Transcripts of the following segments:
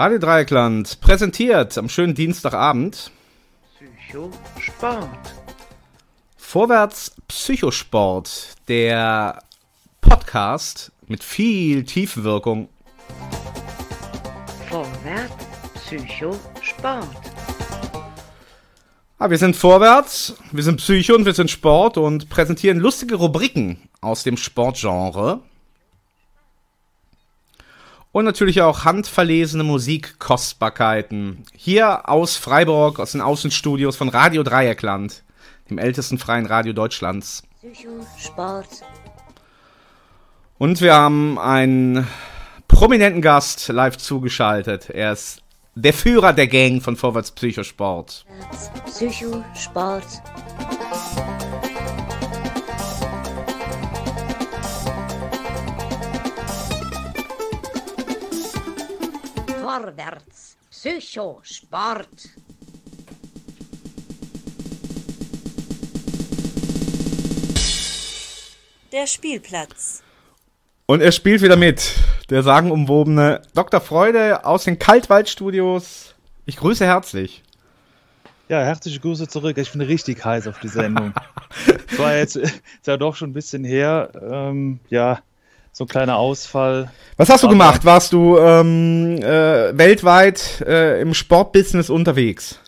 Radio Dreieckland präsentiert am schönen Dienstagabend Psychosport. Vorwärts Psychosport, der Podcast mit viel Tiefenwirkung. Vorwärts Psychosport. Ah, wir sind vorwärts, wir sind Psycho und wir sind Sport und präsentieren lustige Rubriken aus dem Sportgenre. Und natürlich auch handverlesene Musikkostbarkeiten. Hier aus Freiburg, aus den Außenstudios von Radio Dreieckland, dem ältesten freien Radio Deutschlands. Psychosport. Und wir haben einen prominenten Gast live zugeschaltet. Er ist der Führer der Gang von Vorwärts Psychosport. Psychosport. Vorwärts. Psychosport. Der Spielplatz. Und er spielt wieder mit. Der sagenumwobene Dr. Freude aus den Kaltwaldstudios. Ich grüße herzlich. Ja, herzliche Grüße zurück. Ich bin richtig heiß auf die Sendung. Es war jetzt ist ja doch schon ein bisschen her. Ähm, ja, so ein kleiner Ausfall. Was hast du Aber- gemacht? Warst du ähm, äh, weltweit äh, im Sportbusiness unterwegs?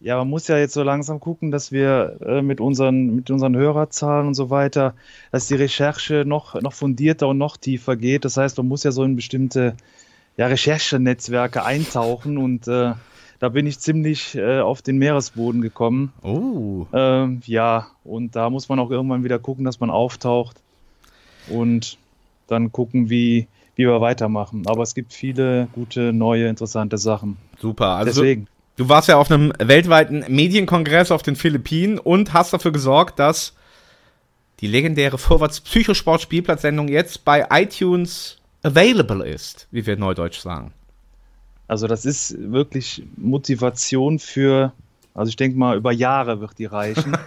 Ja, man muss ja jetzt so langsam gucken, dass wir äh, mit, unseren, mit unseren Hörerzahlen und so weiter, dass die Recherche noch, noch fundierter und noch tiefer geht. Das heißt, man muss ja so in bestimmte ja, Recherchenetzwerke eintauchen und äh, da bin ich ziemlich äh, auf den Meeresboden gekommen. Oh. Ähm, ja, und da muss man auch irgendwann wieder gucken, dass man auftaucht und dann gucken, wie, wie wir weitermachen. Aber es gibt viele gute, neue, interessante Sachen. Super. Also Deswegen. Du, warst ja auf einem weltweiten Medienkongress auf den Philippinen und hast dafür gesorgt, dass die legendäre Vorwärts Psychosport Spielplatzsendung jetzt bei iTunes available ist, wie wir neudeutsch sagen. Also das ist wirklich Motivation für, also ich denke mal, über Jahre wird die reichen.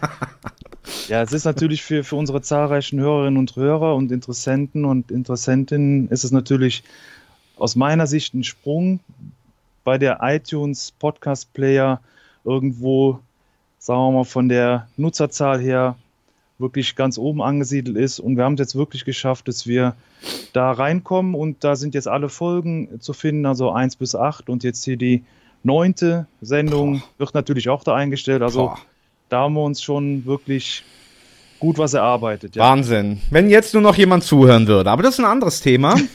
ja, es ist natürlich für, für unsere zahlreichen Hörerinnen und Hörer und Interessenten und Interessentinnen ist es natürlich aus meiner Sicht ein Sprung bei der iTunes Podcast Player irgendwo, sagen wir mal, von der Nutzerzahl her wirklich ganz oben angesiedelt ist. Und wir haben es jetzt wirklich geschafft, dass wir da reinkommen und da sind jetzt alle Folgen zu finden, also 1 bis 8 und jetzt hier die neunte Sendung wird natürlich auch da eingestellt. Also Boah. Da haben wir uns schon wirklich gut was erarbeitet. Ja. Wahnsinn. Wenn jetzt nur noch jemand zuhören würde. Aber das ist ein anderes Thema.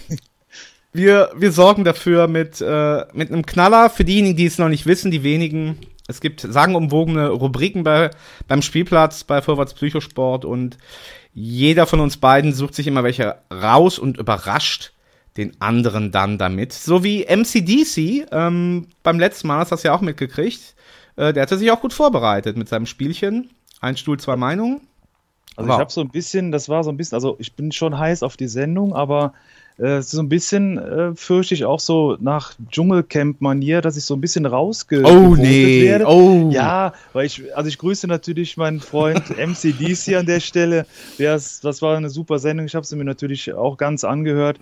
Wir, wir sorgen dafür mit, äh, mit einem Knaller. Für diejenigen, die es noch nicht wissen, die wenigen. Es gibt sagenumwogene Rubriken bei, beim Spielplatz bei Vorwärts Psychosport und jeder von uns beiden sucht sich immer welche raus und überrascht den anderen dann damit. So wie MCDC ähm, beim letzten Mal, hast du das ja auch mitgekriegt. Äh, der hatte sich auch gut vorbereitet mit seinem Spielchen. Ein Stuhl, zwei Meinungen. Also Wow. ich habe so ein bisschen, das war so ein bisschen, also ich bin schon heiß auf die Sendung, aber äh, so ein bisschen äh, fürchte ich auch so nach Dschungelcamp-Manier, dass ich so ein bisschen rausge Oh nee, werde. oh. Ja, weil ich, also ich grüße natürlich meinen Freund MCDC an der Stelle. Der ist, das war eine super Sendung. Ich habe sie mir natürlich auch ganz angehört.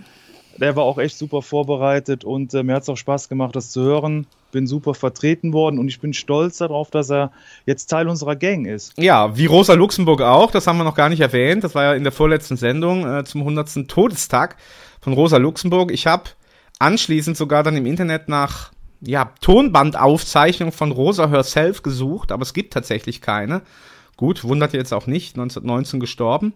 Der war auch echt super vorbereitet und äh, mir hat es auch Spaß gemacht, das zu hören. Bin super vertreten worden und ich bin stolz darauf, dass er jetzt Teil unserer Gang ist. Ja, wie Rosa Luxemburg auch, das haben wir noch gar nicht erwähnt. Das war ja in der vorletzten Sendung äh, zum 100. Todestag von Rosa Luxemburg. Ich habe anschließend sogar dann im Internet nach ja, Tonbandaufzeichnung von Rosa herself gesucht, aber es gibt tatsächlich keine. Gut, wundert jetzt auch nicht, 1919 gestorben.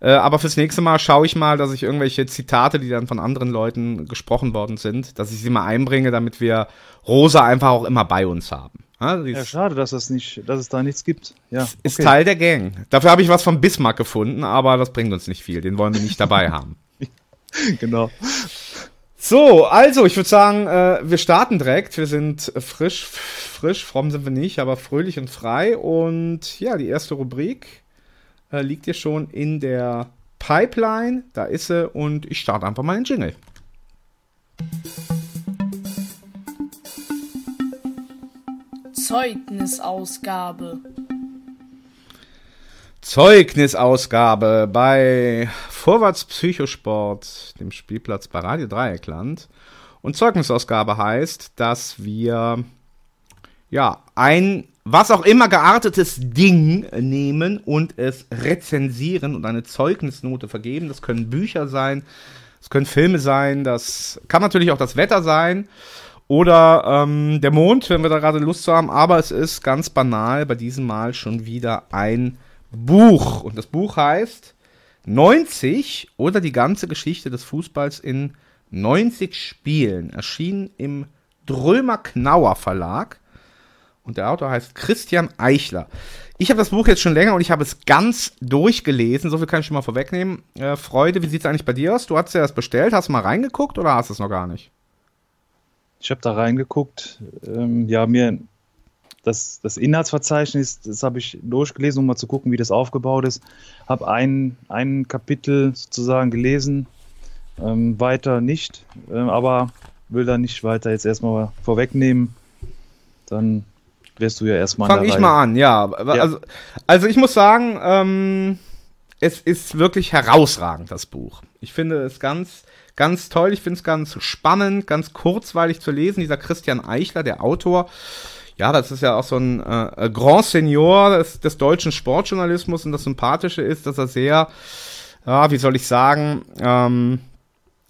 Äh, aber fürs nächste Mal schaue ich mal, dass ich irgendwelche Zitate, die dann von anderen Leuten gesprochen worden sind, dass ich sie mal einbringe, damit wir Rosa einfach auch immer bei uns haben. Ja, Ja, ist- schade, dass es nicht, dass es da nichts gibt. Ja, ist okay. Teil der Gang. Dafür habe ich was von Bismarck gefunden, aber das bringt uns nicht viel. Den wollen wir nicht dabei haben. genau. So, also ich würde sagen, äh, wir starten direkt. Wir sind frisch, frisch, fromm sind wir nicht, aber fröhlich und frei. Und ja, die erste Rubrik äh, liegt hier schon in der Pipeline. Da ist sie und ich starte einfach mal den Jingle. Zeugnisausgabe. Zeugnisausgabe bei Vorwärts Psychosport, dem Spielplatz bei Radio Dreieckland. Und Zeugnisausgabe heißt, dass wir ja ein was auch immer geartetes Ding nehmen und es rezensieren und eine Zeugnisnote vergeben. Das können Bücher sein, das können Filme sein, das kann natürlich auch das Wetter sein oder ähm, der Mond, wenn wir da gerade Lust zu haben. Aber es ist ganz banal bei diesem Mal schon wieder ein Buch. Und das Buch heißt 90 oder die ganze Geschichte des Fußballs in 90 Spielen. Erschienen im Drömer Knauer Verlag. Und der Autor heißt Christian Eichler. Ich habe das Buch jetzt schon länger und ich habe es ganz durchgelesen. So viel kann ich schon mal vorwegnehmen. Äh, Freude, wie sieht es eigentlich bei dir aus? Du hast ja das bestellt. Hast du mal reingeguckt oder hast du es noch gar nicht? Ich habe da reingeguckt. Ähm, ja, mir das, das Inhaltsverzeichnis, das habe ich durchgelesen, um mal zu gucken, wie das aufgebaut ist. Habe ein, ein Kapitel sozusagen gelesen, ähm, weiter nicht, äh, aber will da nicht weiter jetzt erstmal vorwegnehmen. Dann wirst du ja erstmal. Fang ich mal an, ja. Also, also ich muss sagen, ähm, es ist wirklich herausragend, das Buch. Ich finde es ganz, ganz toll. Ich finde es ganz spannend, ganz kurzweilig zu lesen. Dieser Christian Eichler, der Autor, ja, das ist ja auch so ein äh, Grand Senior des, des, deutschen Sportjournalismus und das Sympathische ist, dass er sehr, ja, wie soll ich sagen, ähm,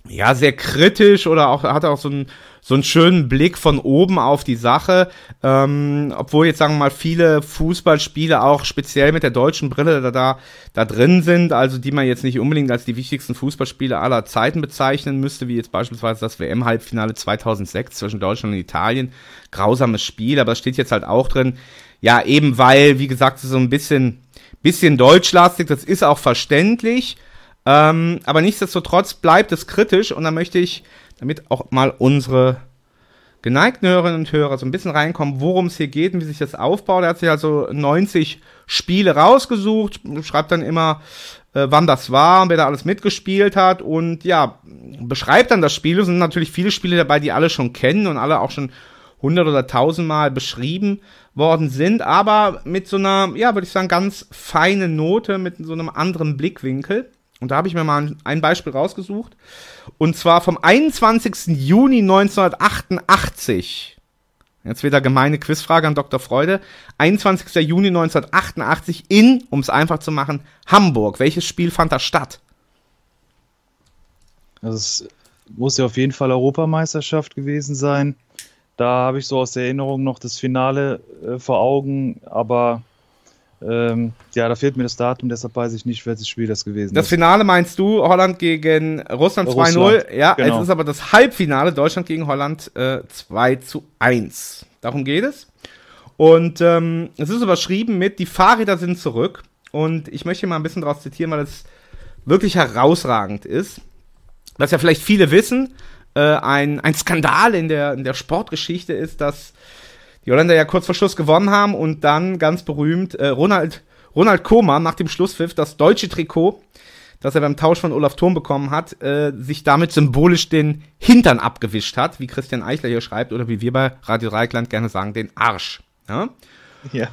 ja, sehr kritisch oder auch hat auch so einen, so einen schönen Blick von oben auf die Sache. Ähm, obwohl jetzt sagen wir mal viele Fußballspiele auch speziell mit der deutschen Brille da, da, da drin sind, also die man jetzt nicht unbedingt als die wichtigsten Fußballspiele aller Zeiten bezeichnen müsste, wie jetzt beispielsweise das WM-Halbfinale 2006 zwischen Deutschland und Italien. Grausames Spiel, aber es steht jetzt halt auch drin, ja, eben weil, wie gesagt, so ein bisschen, bisschen deutschlastig, das ist auch verständlich. Ähm, aber nichtsdestotrotz bleibt es kritisch und da möchte ich, damit auch mal unsere geneigten Hörerinnen und Hörer so ein bisschen reinkommen, worum es hier geht und wie sich das aufbaut. Er hat sich also 90 Spiele rausgesucht, schreibt dann immer, äh, wann das war und wer da alles mitgespielt hat und ja, beschreibt dann das Spiel. Es sind natürlich viele Spiele dabei, die alle schon kennen und alle auch schon 100 oder 1000 Mal beschrieben worden sind, aber mit so einer, ja, würde ich sagen, ganz feinen Note, mit so einem anderen Blickwinkel. Und da habe ich mir mal ein Beispiel rausgesucht. Und zwar vom 21. Juni 1988. Jetzt wieder gemeine Quizfrage an Dr. Freude. 21. Juni 1988 in, um es einfach zu machen, Hamburg. Welches Spiel fand da statt? Also es muss ja auf jeden Fall Europameisterschaft gewesen sein. Da habe ich so aus der Erinnerung noch das Finale äh, vor Augen, aber ähm, ja, da fehlt mir das Datum, deshalb weiß ich nicht, welches Spiel das gewesen das ist. Das Finale meinst du, Holland gegen Russland, Russland 2-0. Ja, genau. es ist aber das Halbfinale, Deutschland gegen Holland äh, 2 zu 1. Darum geht es. Und ähm, es ist überschrieben mit, die Fahrräder sind zurück. Und ich möchte mal ein bisschen daraus zitieren, weil es wirklich herausragend ist. Was ja vielleicht viele wissen, äh, ein, ein Skandal in der, in der Sportgeschichte ist, dass die Holländer ja kurz vor Schluss gewonnen haben und dann ganz berühmt äh, Ronald, Ronald Koeman nach dem Schlusspfiff das deutsche Trikot, das er beim Tausch von Olaf Thurm bekommen hat, äh, sich damit symbolisch den Hintern abgewischt hat, wie Christian Eichler hier schreibt oder wie wir bei Radio Reikland gerne sagen, den Arsch. Ja. ja.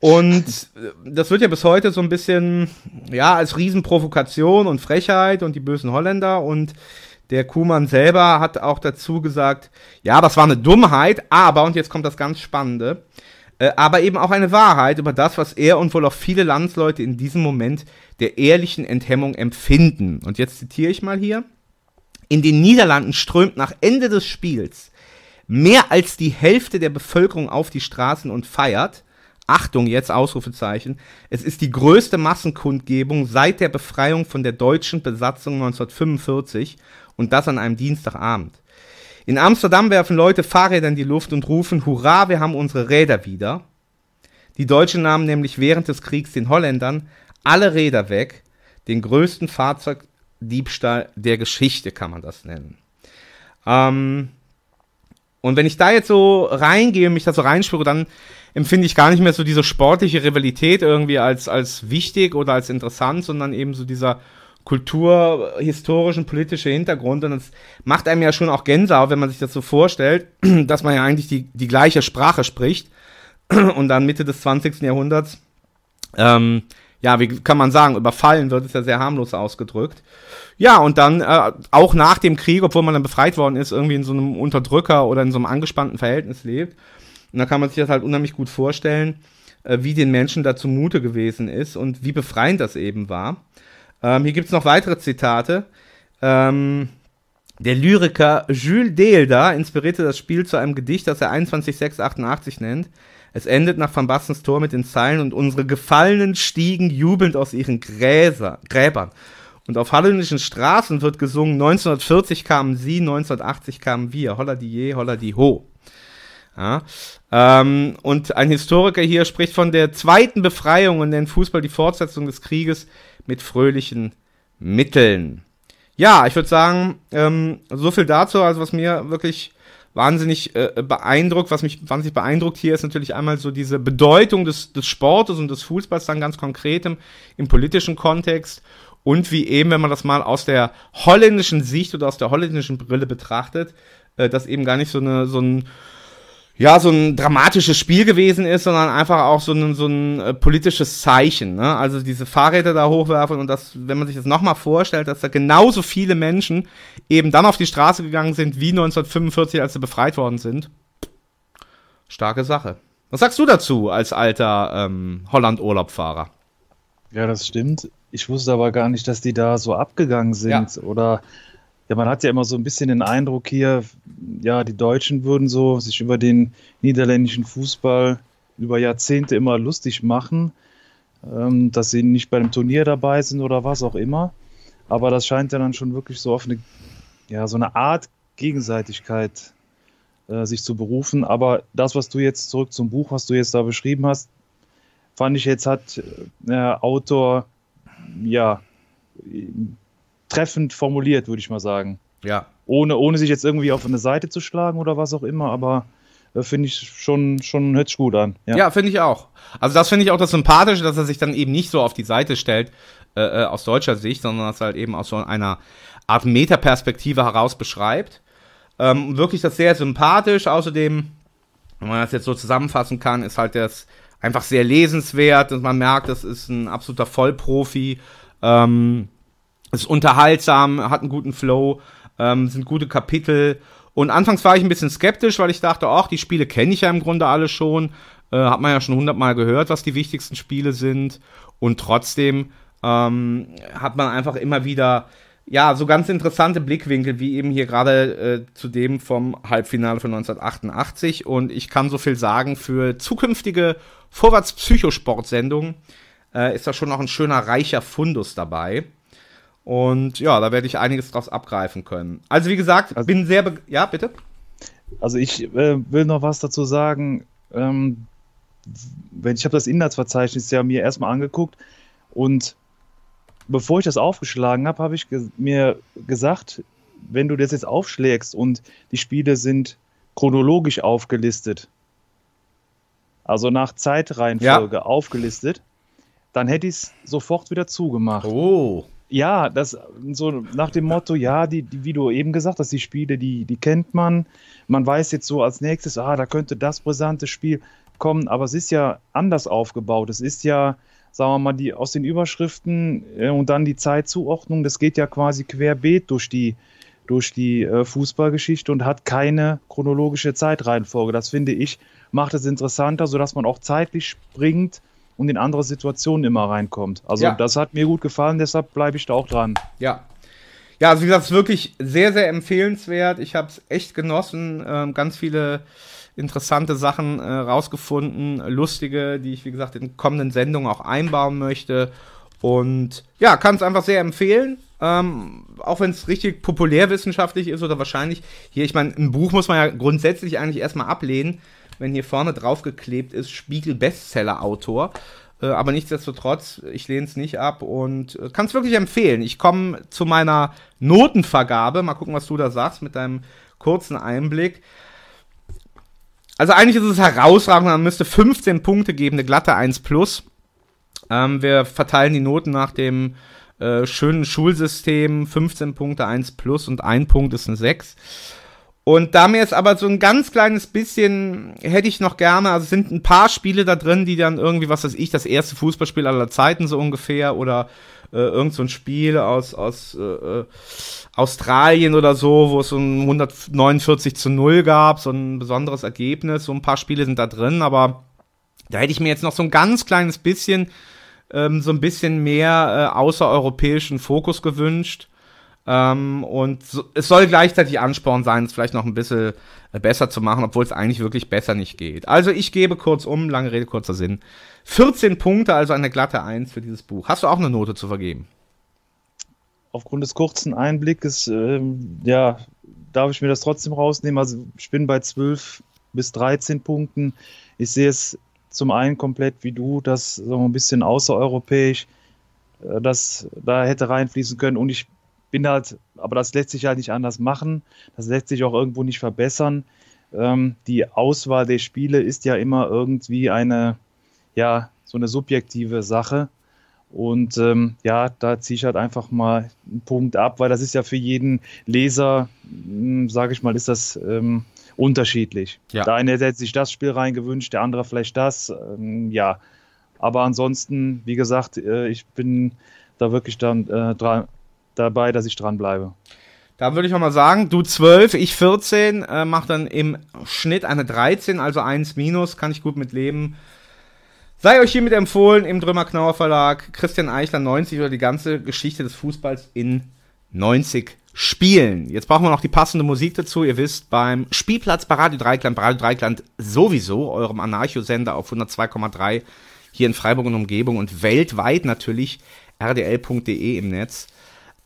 Und äh, das wird ja bis heute so ein bisschen, ja, als Riesenprovokation und Frechheit und die bösen Holländer und der Kuhmann selber hat auch dazu gesagt, ja, das war eine Dummheit, aber, und jetzt kommt das ganz Spannende, äh, aber eben auch eine Wahrheit über das, was er und wohl auch viele Landsleute in diesem Moment der ehrlichen Enthemmung empfinden. Und jetzt zitiere ich mal hier. In den Niederlanden strömt nach Ende des Spiels mehr als die Hälfte der Bevölkerung auf die Straßen und feiert. Achtung, jetzt Ausrufezeichen. Es ist die größte Massenkundgebung seit der Befreiung von der deutschen Besatzung 1945 und das an einem Dienstagabend. In Amsterdam werfen Leute Fahrräder in die Luft und rufen, Hurra, wir haben unsere Räder wieder. Die Deutschen nahmen nämlich während des Kriegs den Holländern alle Räder weg, den größten Fahrzeugdiebstahl der Geschichte kann man das nennen. Ähm, und wenn ich da jetzt so reingehe mich da so reinspüre, dann empfinde ich gar nicht mehr so diese sportliche Rivalität irgendwie als, als wichtig oder als interessant, sondern eben so dieser kulturhistorischen, politische Hintergrund. Und es macht einem ja schon auch Gänsehaut, wenn man sich das so vorstellt, dass man ja eigentlich die, die gleiche Sprache spricht und dann Mitte des 20. Jahrhunderts ähm, ja, wie kann man sagen, überfallen wird, ist ja sehr harmlos ausgedrückt. Ja, und dann äh, auch nach dem Krieg, obwohl man dann befreit worden ist, irgendwie in so einem Unterdrücker oder in so einem angespannten Verhältnis lebt. Und da kann man sich das halt unheimlich gut vorstellen, äh, wie den Menschen da zumute gewesen ist und wie befreiend das eben war. Ähm, hier gibt's noch weitere Zitate. Ähm, der Lyriker Jules Deelder inspirierte das Spiel zu einem Gedicht, das er 21.688 nennt. Es endet nach Van Bastens Tor mit den Zeilen und unsere Gefallenen stiegen jubelnd aus ihren Gräser, Gräbern. Und auf holländischen Straßen wird gesungen, 1940 kamen sie, 1980 kamen wir. Holla die je, holla die ho. Ja, ähm, und ein Historiker hier spricht von der zweiten Befreiung und nennt Fußball die Fortsetzung des Krieges mit fröhlichen Mitteln. Ja, ich würde sagen, ähm, so viel dazu, also was mir wirklich wahnsinnig äh, beeindruckt, was mich wahnsinnig beeindruckt hier ist natürlich einmal so diese Bedeutung des, des Sportes und des Fußballs dann ganz konkret im, politischen Kontext und wie eben, wenn man das mal aus der holländischen Sicht oder aus der holländischen Brille betrachtet, äh, das eben gar nicht so eine so ein ja, so ein dramatisches Spiel gewesen ist, sondern einfach auch so ein, so ein äh, politisches Zeichen. Ne? Also diese Fahrräder da hochwerfen und das, wenn man sich das nochmal vorstellt, dass da genauso viele Menschen eben dann auf die Straße gegangen sind wie 1945, als sie befreit worden sind. Starke Sache. Was sagst du dazu als alter ähm, Holland-Urlaubfahrer? Ja, das stimmt. Ich wusste aber gar nicht, dass die da so abgegangen sind Ja. oder ja, man hat ja immer so ein bisschen den Eindruck hier, ja, die Deutschen würden so sich über den niederländischen Fußball über Jahrzehnte immer lustig machen, ähm, dass sie nicht bei einem Turnier dabei sind oder was auch immer. Aber das scheint ja dann schon wirklich so auf eine, ja, so eine Art Gegenseitigkeit äh, sich zu berufen. Aber das, was du jetzt zurück zum Buch, was du jetzt da beschrieben hast, fand ich jetzt hat äh, der Autor ja treffend formuliert, würde ich mal sagen. Ja. Ohne, ohne sich jetzt irgendwie auf eine Seite zu schlagen oder was auch immer, aber äh, finde ich schon, schon hört sich gut an. Ja, finde ich auch. Also das finde ich auch das Sympathische, dass er sich dann eben nicht so auf die Seite stellt, äh, äh, aus deutscher Sicht, sondern das halt eben aus so einer Art Metaperspektive heraus beschreibt. Ähm, wirklich das sehr sympathisch. Außerdem, wenn man das jetzt so zusammenfassen kann, ist halt das einfach sehr lesenswert. Und man merkt, das ist ein absoluter Vollprofi. Ähm, ist unterhaltsam, hat einen guten Flow, ähm, sind gute Kapitel. Und anfangs war ich ein bisschen skeptisch, weil ich dachte, ach, die Spiele kenne ich ja im Grunde alle schon. Äh, hat man ja schon hundertmal gehört, was die wichtigsten Spiele sind. Und trotzdem ähm, hat man einfach immer wieder, ja, so ganz interessante Blickwinkel, wie eben hier gerade äh, zu dem vom Halbfinale von 1988. Und ich kann so viel sagen, für zukünftige Vorwärts-Psychosport-Sendungen äh, ist da schon noch ein schöner, reicher Fundus dabei. Und ja, da werde ich einiges draus abgreifen können. Also wie gesagt, Also- bin sehr, ja, bitte? Also ich äh, will noch was dazu sagen. Ähm, wenn ich habe das Inhaltsverzeichnis ja mir erstmal angeguckt und bevor ich das aufgeschlagen habe, habe ich ge mir gesagt, wenn du das jetzt aufschlägst und die Spiele sind chronologisch aufgelistet, also nach Zeitreihenfolge aufgelistet, dann hätte ich es sofort wieder zugemacht. Oh. Ja, das so nach dem Motto, ja, die, die, wie du eben gesagt hast, die Spiele, die, die kennt man. Man weiß jetzt so als nächstes, ah, da könnte das brisante Spiel kommen, aber es ist ja anders aufgebaut. Es ist ja, sagen wir mal, die aus den Überschriften äh, und dann die Zeitzuordnung, das geht ja quasi querbeet durch die, durch die äh, Fußballgeschichte und hat keine chronologische Zeitreihenfolge. Das finde ich, macht es interessanter, sodass man auch zeitlich springt und in andere Situationen immer reinkommt. Also Ja. das hat mir gut gefallen, deshalb bleibe ich da auch dran. Ja. Ja, also wie gesagt, es ist wirklich sehr, sehr empfehlenswert. Ich habe es echt genossen. Ähm, ganz viele interessante Sachen äh, rausgefunden, lustige, die ich, wie gesagt, in kommenden Sendungen auch einbauen möchte. Und ja, kann es einfach sehr empfehlen. Ähm, auch wenn es richtig populärwissenschaftlich ist oder wahrscheinlich hier, ich meine, ein Buch muss man ja grundsätzlich eigentlich erstmal ablehnen, wenn hier vorne draufgeklebt ist, Spiegel Bestseller-Autor. Äh, aber nichtsdestotrotz, ich lehne es nicht ab und äh, kann es wirklich empfehlen. Ich komme zu meiner Notenvergabe. Mal gucken, was du da sagst mit deinem kurzen Einblick. Also eigentlich ist es herausragend, man müsste 15 Punkte geben, eine glatte 1 plus. Ähm, wir verteilen die Noten nach dem äh, schönen Schulsystem. 15 Punkte, 1 plus und ein Punkt ist eine 6. Und da mir jetzt aber so ein ganz kleines bisschen hätte ich noch gerne, also sind ein paar Spiele da drin, die dann irgendwie, was weiß ich, das erste Fußballspiel aller Zeiten so ungefähr oder äh, irgend so ein Spiel aus, aus äh, äh Australien oder so, wo es so ein 149 zu 0 gab, so ein besonderes Ergebnis. So ein paar Spiele sind da drin, aber da hätte ich mir jetzt noch so ein ganz kleines bisschen, ähm, so ein bisschen mehr äh, außereuropäischen Fokus gewünscht. Ähm, und so, es soll gleichzeitig Ansporn sein, es vielleicht noch ein bisschen äh, besser zu machen, obwohl es eigentlich wirklich besser nicht geht. Also ich gebe kurz um, lange Rede, kurzer Sinn. 14 Punkte, also eine glatte 1 für dieses Buch. Hast du auch eine Note zu vergeben? Aufgrund des kurzen Einblickes, ähm, ja, darf ich mir das trotzdem rausnehmen. Also ich bin bei 12 bis 13 Punkten. Ich sehe es zum einen komplett wie du, das so ein bisschen außereuropäisch, äh, das da hätte reinfließen können. Und ich bin halt, aber das lässt sich halt nicht anders machen. Das lässt sich auch irgendwo nicht verbessern. Ähm, die Auswahl der Spiele ist ja immer irgendwie eine, ja, so eine subjektive Sache. Und ähm, ja, da ziehe ich halt einfach mal einen Punkt ab, weil das ist ja für jeden Leser, hm, sage ich mal, ist das ähm, unterschiedlich. Ja. Der eine hätte sich das Spiel reingewünscht, der andere vielleicht das. Ähm, ja, aber ansonsten, wie gesagt, äh, ich bin da wirklich dann äh, dran, dabei, dass ich dranbleibe. Da würde ich auch mal sagen, du 12, ich 14, äh, mach dann im Schnitt eine 13, also 1 minus, kann ich gut mit leben. Sei euch hiermit empfohlen im Drömer Knauer Verlag, Christian Eichler 90 oder die ganze Geschichte des Fußballs in 90 Spielen. Jetzt brauchen wir noch die passende Musik dazu. Ihr wisst, beim Spielplatz bei Radio Dreikland, Radio Dreikland sowieso, eurem Anarcho-Sender auf 102,3 hier in Freiburg und Umgebung und weltweit natürlich rdl.de im Netz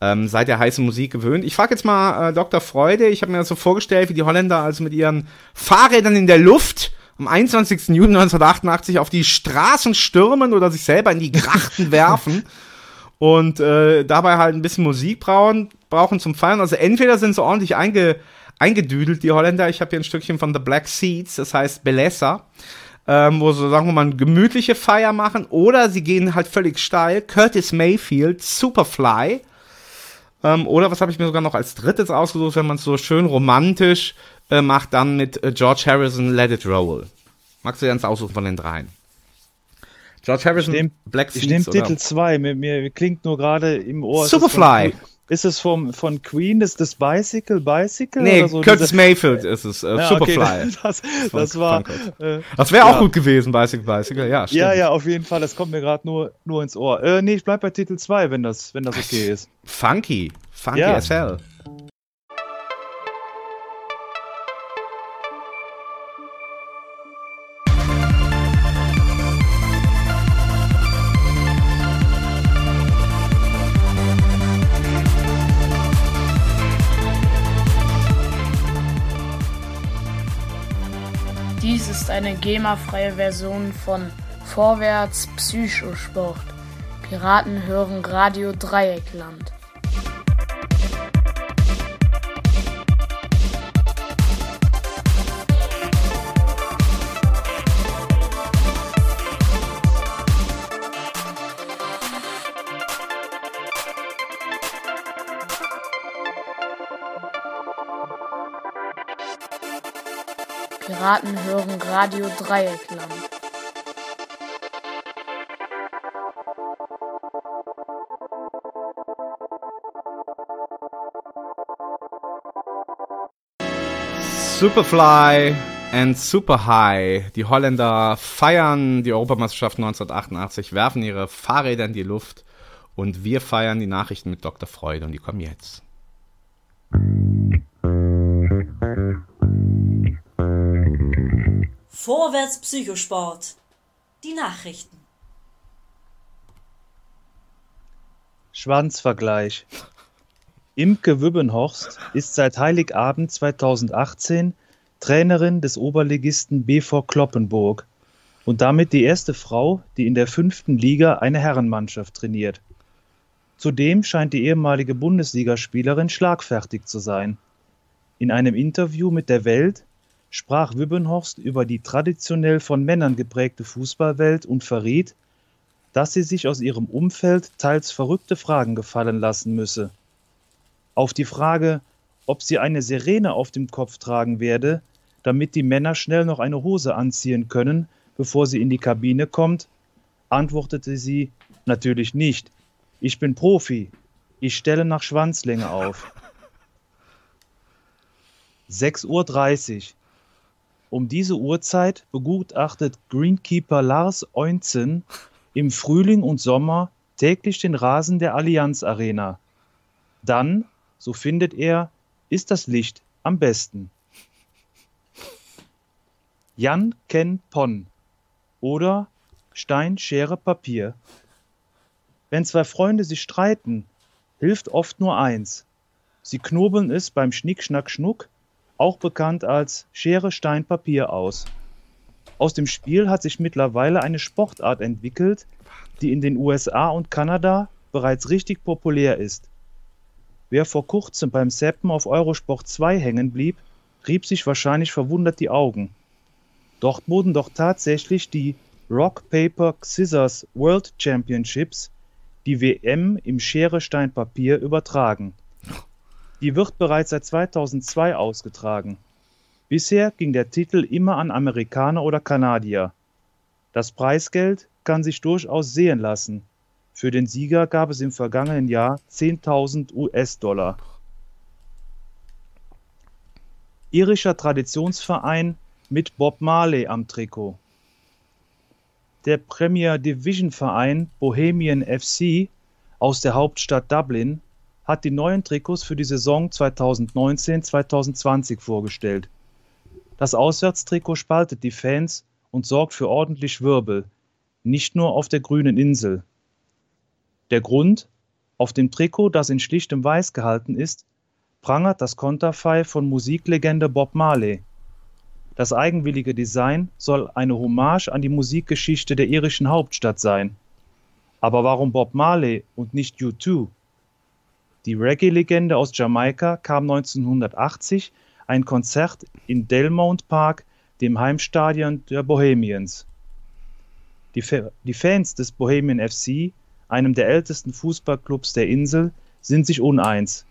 ähm, seid ihr heiße Musik gewöhnt. Ich frage jetzt mal äh, Dr. Freude, ich habe mir das so vorgestellt, wie die Holländer also mit ihren Fahrrädern in der Luft am 21. Juni 1988 auf die Straßen stürmen oder sich selber in die Grachten werfen und äh, dabei halt ein bisschen Musik brauchen, brauchen zum Feiern. Also entweder sind sie ordentlich einge, eingedüdelt, die Holländer. Ich habe hier ein Stückchen von The Black Seeds, das heißt Belessa. Ähm, wo sie, sagen wir mal, eine gemütliche Feier machen, oder sie gehen halt völlig steil. Curtis Mayfield, Superfly, ähm, oder was habe ich mir sogar noch als drittes ausgesucht, wenn man es so schön romantisch äh, macht, dann mit äh, George Harrison Let It Roll. Magst du dir eins aussuchen von den dreien? George Harrison, ich nehm, Black Seeds, Ich nehme Titel 2, mir, mir, klingt nur gerade im Ohr. Superfly. Ist es vom, von Queen, ist das Bicycle, Bicycle? Nee, so, Curtis diese... Mayfield ist es, äh, ja, Superfly. Okay, das, das war. Äh, das wäre ja. auch gut gewesen, Bicycle, Bicycle, ja, stimmt. Ja, ja, auf jeden Fall, das kommt mir gerade nur, nur ins Ohr. Äh, nee, ich bleib bei Titel 2, wenn das, wenn das okay ist. Funky, funky as hell. Eine GEMA-freie Version von Vorwärts Psychosport. Piraten hören Radio Dreieckland. Piraten hören Radio Dreieckland. Superfly and Super High. Die Holländer feiern die Europameisterschaft 1988, werfen ihre Fahrräder in die Luft und wir feiern die Nachrichten mit Dr. Freude und die kommen jetzt. Vorwärts Psychosport. Die Nachrichten. Schwanzvergleich. Imke Wübbenhorst ist seit Heiligabend 2018 Trainerin des Oberligisten BV Kloppenburg und damit die erste Frau, die in der fünften Liga eine Herrenmannschaft trainiert. Zudem scheint die ehemalige Bundesligaspielerin schlagfertig zu sein. In einem Interview mit der Welt sprach Wübbenhorst über die traditionell von Männern geprägte Fußballwelt und verriet, dass sie sich aus ihrem Umfeld teils verrückte Fragen gefallen lassen müsse. Auf die Frage, ob sie eine Sirene auf dem Kopf tragen werde, damit die Männer schnell noch eine Hose anziehen können, bevor sie in die Kabine kommt, antwortete sie, natürlich nicht. Ich bin Profi. Ich stelle nach Schwanzlänge auf. 6.30 Uhr. Um diese Uhrzeit begutachtet Greenkeeper Lars Eunzen im Frühling und Sommer täglich den Rasen der Allianz Arena. Dann, so findet er, ist das Licht am besten. Jan Ken Pon oder Stein, Schere, Papier. Wenn zwei Freunde sich streiten, hilft oft nur eins. Sie knobeln es beim Schnick, Schnack, Schnuck, auch bekannt als Schere, Stein, Papier aus. Aus dem Spiel hat sich mittlerweile eine Sportart entwickelt, die in den USA und Kanada bereits richtig populär ist. Wer vor kurzem beim Seppen auf Eurosport 2 hängen blieb, rieb sich wahrscheinlich verwundert die Augen. Dort wurden doch tatsächlich die Rock Paper Scissors World Championships, die WM im Schere Stein Papier übertragen. Die wird bereits seit 2002 ausgetragen. Bisher ging der Titel immer an Amerikaner oder Kanadier. Das Preisgeld kann sich durchaus sehen lassen. Für den Sieger gab es im vergangenen Jahr 10.000 US-Dollar. Irischer Traditionsverein mit Bob Marley am Trikot. Der Premier Division Verein Bohemian FC aus der Hauptstadt Dublin hat die neuen Trikots für die Saison 2019-2020 vorgestellt. Das Auswärtstrikot spaltet die Fans und sorgt für ordentlich Wirbel, nicht nur auf der grünen Insel. Der Grund? Auf dem Trikot, das in schlichtem Weiß gehalten ist, prangert das Konterfei von Musiklegende Bob Marley. Das eigenwillige Design soll eine Hommage an die Musikgeschichte der irischen Hauptstadt sein. Aber warum Bob Marley und nicht U2? Die Reggae-Legende aus Jamaika kam 1980 ein Konzert in Delmont Park, dem Heimstadion der Bohemians. Die, Fa die Fans des Bohemian FC, einem der ältesten Fußballclubs der Insel, sind sich uneins.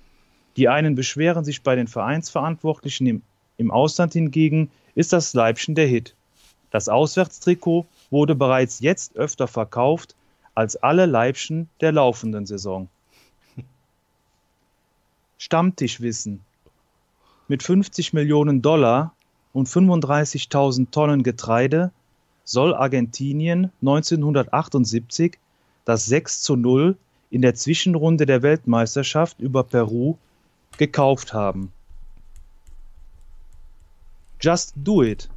Die einen beschweren sich bei den Vereinsverantwortlichen im, im Ausland hingegen, ist das Leibchen der Hit. Das Auswärtstrikot wurde bereits jetzt öfter verkauft als alle Leibchen der laufenden Saison. Stammtischwissen. Mit 50 Millionen Dollar und 35.000 Tonnen Getreide soll Argentinien 1978 das 6 zu 0 in der Zwischenrunde der Weltmeisterschaft über Peru gekauft haben. Just Do It.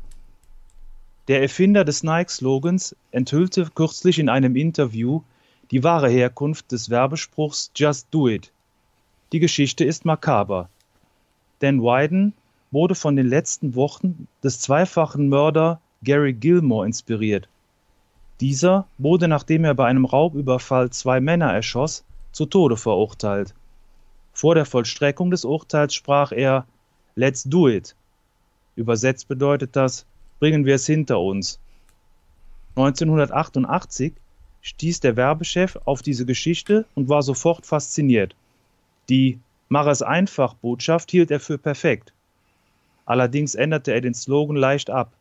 Der Erfinder des Nike-Slogans enthüllte kürzlich in einem Interview die wahre Herkunft des Werbespruchs Just Do It. Die Geschichte ist makaber. Dan Wyden wurde von den letzten Wochen des zweifachen Mörder Gary Gilmore inspiriert. Dieser wurde, nachdem er bei einem Raubüberfall zwei Männer erschoss, zu Tode verurteilt. Vor der Vollstreckung des Urteils sprach er Let's do it. Übersetzt bedeutet das, bringen wir es hinter uns. 1988 stieß der Werbechef auf diese Geschichte und war sofort fasziniert. Die Mach es einfach Botschaft hielt er für perfekt. Allerdings änderte er den Slogan leicht ab.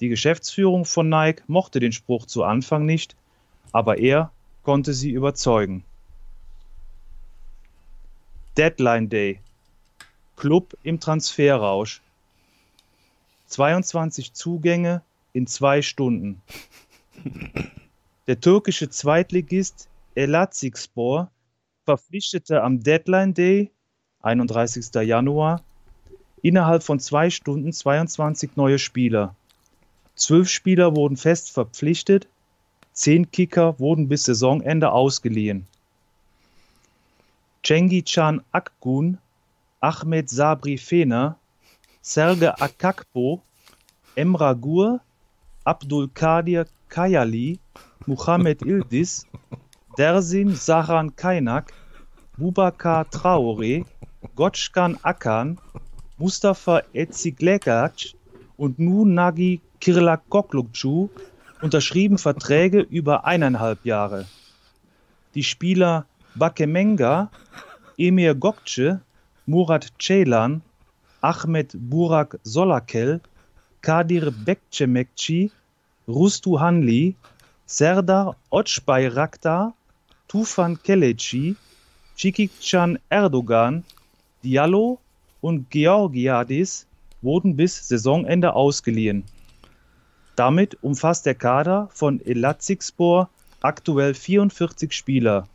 Die Geschäftsführung von Nike mochte den Spruch zu Anfang nicht, aber er konnte sie überzeugen. Deadline Day. Club im Transferrausch. 22 Zugänge in zwei Stunden. Der türkische Zweitligist Elazığspor verpflichtete am Deadline Day, 31. Januar, innerhalb von zwei Stunden 22 neue Spieler. Zwölf Spieler wurden fest verpflichtet, zehn Kicker wurden bis Saisonende ausgeliehen. Cengiz-Can Akgun, Ahmed Sabri Fener, Serge Akakpo, Emra Gur, Abdul Kadir Kayali, Muhammad Ildis, Dersim Saran Kaynak, Bubakar Traore, Gotschkan Akan, Mustafa Eziglegac und Nunagi Kirlakoglukcu unterschrieben Verträge über eineinhalb Jahre. Die Spieler Bakemenga, Emir Gokce, Murat Ceylan, Ahmet Burak Solakel, Kadir Bekcemekci, Rustu Hanli, Serdar Ocbayraktar, Tufan Keleci, Çikikcan Erdogan, Diallo und Georgiadis wurden bis Saisonende ausgeliehen. Damit umfasst der Kader von Elazığspor aktuell 44 Spieler.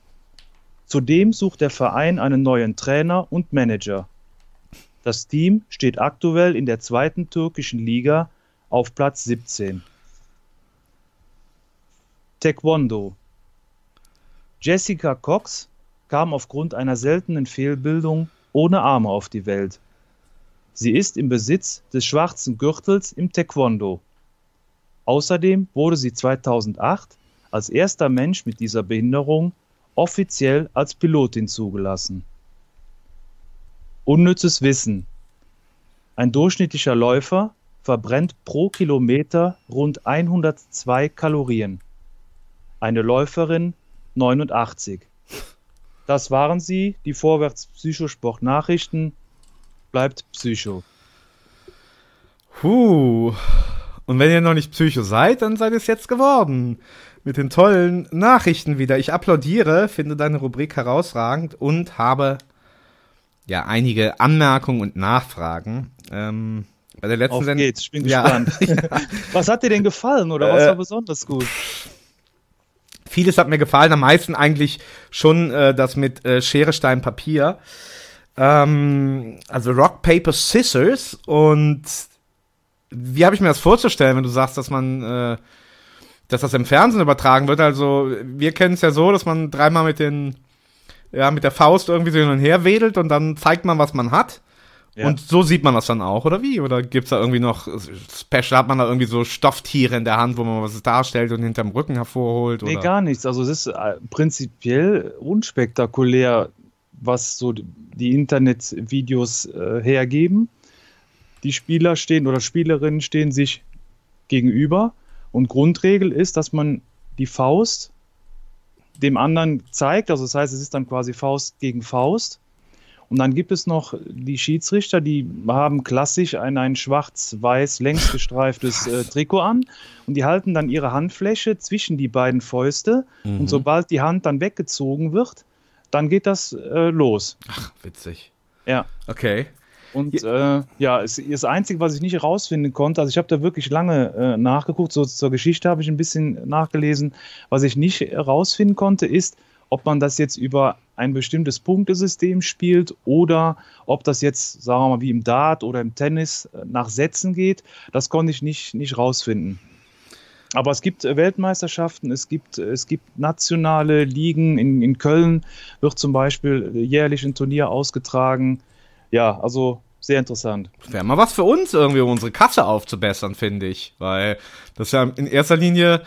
Zudem sucht der Verein einen neuen Trainer und Manager. Das Team steht aktuell in der zweiten türkischen Liga auf Platz 17. Taekwondo. Jessica Cox kam aufgrund einer seltenen Fehlbildung ohne Arme auf die Welt. Sie ist im Besitz des schwarzen Gürtels im Taekwondo. Außerdem wurde sie 2008 als erster Mensch mit dieser Behinderung offiziell als Pilotin zugelassen. Unnützes Wissen. Ein durchschnittlicher Läufer verbrennt pro Kilometer rund 102 Kalorien. Eine Läuferin 89. Das waren sie, die Vorwärts Psychosport Nachrichten. Bleibt Psycho. Puh. Und wenn ihr noch nicht Psycho seid, dann seid ihr es jetzt geworden. Mit den tollen Nachrichten wieder. Ich applaudiere, finde deine Rubrik herausragend und habe ja einige Anmerkungen und Nachfragen. Ähm, bei der letzten Auf Sendung. geht's, ich bin Ja. gespannt. Was hat dir denn gefallen oder was Äh, war besonders gut? Vieles hat mir gefallen, am meisten eigentlich schon äh, das mit äh, Schere, Stein, Papier. Ähm, also Rock, Paper, Scissors und wie habe ich mir das vorzustellen, wenn du sagst, dass man, äh, dass das im Fernsehen übertragen wird? Also wir kennen es ja so, dass man dreimal mit den, ja, mit der Faust irgendwie so hin und her wedelt und dann zeigt man, was man hat. Ja. Und so sieht man das dann auch, oder wie? Oder gibt's da irgendwie noch Special, hat man da irgendwie so Stofftiere in der Hand, wo man was darstellt und hinterm Rücken hervorholt? Nee, oder? gar nichts. Also es ist äh, prinzipiell unspektakulär, was so die Internetvideos äh, hergeben. Die Spieler stehen oder Spielerinnen stehen sich gegenüber und Grundregel ist, dass man die Faust dem anderen zeigt. Also das heißt, es ist dann quasi Faust gegen Faust. Und dann gibt es noch die Schiedsrichter, die haben klassisch ein, ein schwarz-weiß längs gestreiftes äh, Trikot an und die halten dann ihre Handfläche zwischen die beiden Fäuste und sobald die Hand dann weggezogen wird, dann geht das äh, los. Witzig. Ja. Okay. Und äh, ja, es, das Einzige, was ich nicht herausfinden konnte, also ich habe da wirklich lange äh, nachgeguckt, so zur Geschichte habe ich ein bisschen nachgelesen. Was ich nicht herausfinden konnte, ist, ob man das jetzt über ein bestimmtes Punktesystem spielt oder ob das jetzt, sagen wir mal, wie im Dart oder im Tennis äh, nach Sätzen geht. Das konnte ich nicht, nicht rausfinden. Aber es gibt äh, Weltmeisterschaften, es gibt, es gibt nationale Ligen. In, in Köln wird zum Beispiel jährlich ein Turnier ausgetragen. Ja, also sehr interessant. Wäre mal was für uns irgendwie, um unsere Kasse aufzubessern, finde ich. Weil das ja in erster Linie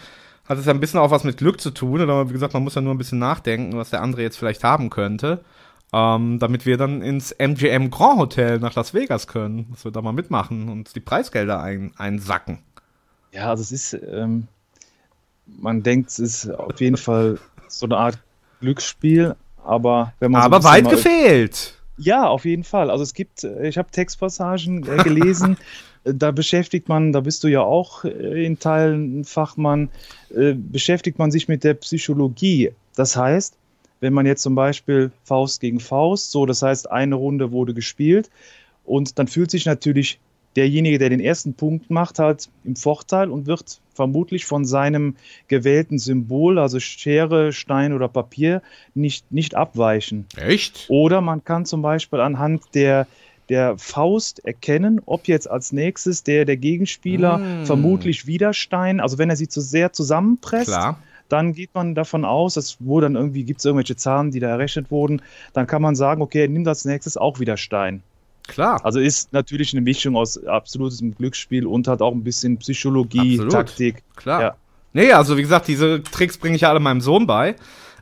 hat es ja ein bisschen auch was mit Glück zu tun. Oder wie gesagt, man muss ja nur ein bisschen nachdenken, was der andere jetzt vielleicht haben könnte. Ähm, damit wir dann ins MGM Grand Hotel nach Las Vegas können. Dass wir da mal mitmachen und die Preisgelder ein, einsacken. Ja, also es ist, ähm, man denkt, es ist auf jeden Fall so eine Art Glücksspiel, aber wenn man so Aber bisschen weit gefehlt. Ja, auf jeden Fall. Also es gibt, äh, ich habe Textpassagen äh, gelesen, da beschäftigt man, da bist du ja auch äh, in Teilen ein Fachmann, äh, beschäftigt man sich mit der Psychologie. Das heißt, wenn man jetzt zum Beispiel Faust gegen Faust, so das heißt, eine Runde wurde gespielt und dann fühlt sich natürlich derjenige, der den ersten Punkt macht, halt im Vorteil und wird vermutlich von seinem gewählten Symbol, also Schere, Stein oder Papier, nicht, nicht abweichen. Echt? Oder man kann zum Beispiel anhand der, der Faust erkennen, ob jetzt als nächstes der, der Gegenspieler Mm. vermutlich wieder Stein, also wenn er sie zu sehr zusammenpresst, Klar. dann geht man davon aus, dass wo dann irgendwie gibt es irgendwelche Zahlen, die da errechnet wurden, dann kann man sagen, okay, er nimmt als nächstes auch wieder Stein. Klar. Also ist natürlich eine Mischung aus absolutem Glücksspiel und hat auch ein bisschen Psychologie, Absolut. Taktik. Klar. Ja. Nee, also wie gesagt, diese Tricks bringe ich ja alle meinem Sohn bei,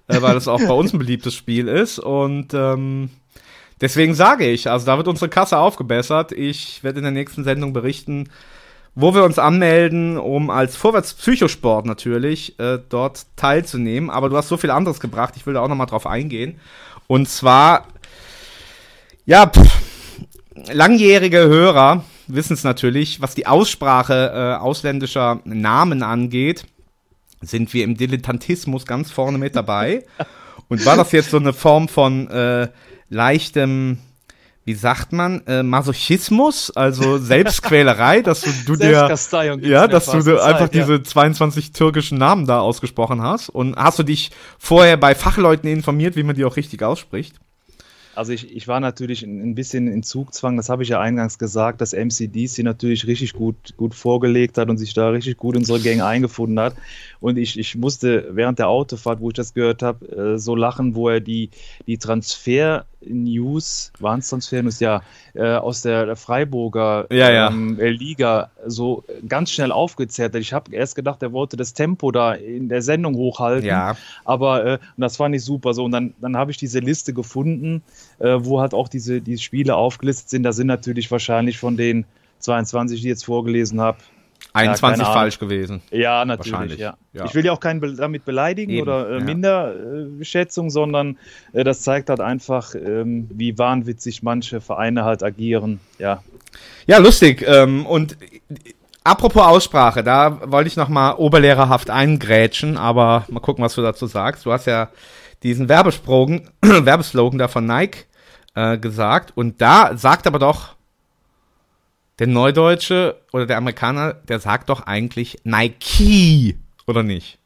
äh, weil das auch bei uns ein beliebtes Spiel ist. Und ähm, deswegen sage ich, also da wird unsere Kasse aufgebessert. Ich werde in der nächsten Sendung berichten, wo wir uns anmelden, um als Vorwärts-Psychosport natürlich äh, dort teilzunehmen. Aber du hast so viel anderes gebracht, ich will da auch nochmal drauf eingehen. Und zwar, Ja, pff, langjährige Hörer wissen es natürlich, was die Aussprache äh, ausländischer Namen angeht, sind wir im Dilettantismus ganz vorne mit dabei. Und war das jetzt so eine Form von äh, leichtem, wie sagt man, äh, Masochismus, also Selbstquälerei, dass du, du dir, ja, dass du Fastenzeit, einfach ja. diese 22 türkischen Namen da ausgesprochen hast. Und hast du dich vorher bei Fachleuten informiert, wie man die auch richtig ausspricht? Also ich, ich war natürlich ein bisschen in Zugzwang, das habe ich ja eingangs gesagt, dass MCDC natürlich richtig gut, gut vorgelegt hat und sich da richtig gut in unsere Gang eingefunden hat. Und ich, ich musste während der Autofahrt, wo ich das gehört habe, äh, so lachen, wo er die, die Transfer-News, waren es Transfer-News, ja, äh, aus der, Freiburger Ja, ja. ähm, äh, Liga so ganz schnell aufgezerrt. Ich habe erst gedacht, er wollte das Tempo da in der Sendung hochhalten. Ja. Aber äh, und das fand ich super so. Und dann, dann habe ich diese Liste gefunden, äh, wo halt auch diese, die Spiele aufgelistet sind. Da sind natürlich wahrscheinlich von den 22, die ich jetzt vorgelesen habe. 21 keine Ahnung. falsch gewesen. Ja, natürlich. Wahrscheinlich, Ja. ja. Ich will ja auch keinen be damit beleidigen Eben, oder äh, ja. Minderschätzung, sondern äh, das zeigt halt einfach, ähm, wie wahnwitzig manche Vereine halt agieren. Ja, Ja, lustig. Ähm, und äh, apropos Aussprache, da wollte ich noch mal oberlehrerhaft eingrätschen, aber mal gucken, was du dazu sagst. Du hast ja diesen Werbesprogen, Werbeslogan da von Nike äh, gesagt und da sagt aber doch der Neudeutsche oder der Amerikaner, der sagt doch eigentlich Nike, oder nicht?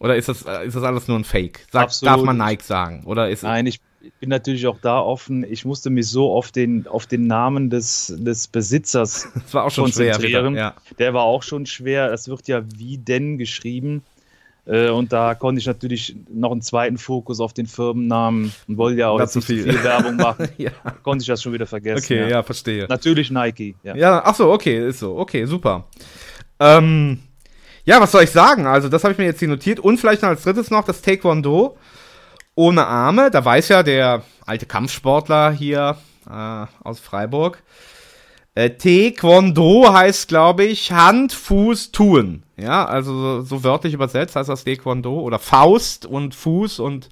Oder ist das, äh, ist das alles nur ein Fake? Sag, darf man Nike sagen? Oder ist Nein, ich bin natürlich auch da offen. Ich musste mich so auf den, auf den Namen des, des Besitzers das war auch schon schwer. konzentrieren. Wieder. Ja. Der war auch schon schwer. Es wird ja wie denn geschrieben. Äh, Und da konnte ich natürlich noch einen zweiten Fokus auf den Firmennamen und wollte ja auch nicht zu viel. viel Werbung machen. ja. Konnte ich das schon wieder vergessen. Okay, ja, verstehe. Natürlich Nike. Ja. Ja, ach so, okay, ist so. Okay, super. Ähm, ja, was soll ich sagen? Also, das habe ich mir jetzt hier notiert. Und vielleicht noch als drittes noch das Taekwondo ohne Arme. Da weiß ja der alte Kampfsportler hier äh, aus Freiburg. Äh, Taekwondo heißt, glaube ich, Hand, Fuß, tun. Ja, also so, wörtlich übersetzt heißt das Taekwondo. Oder Faust und Fuß und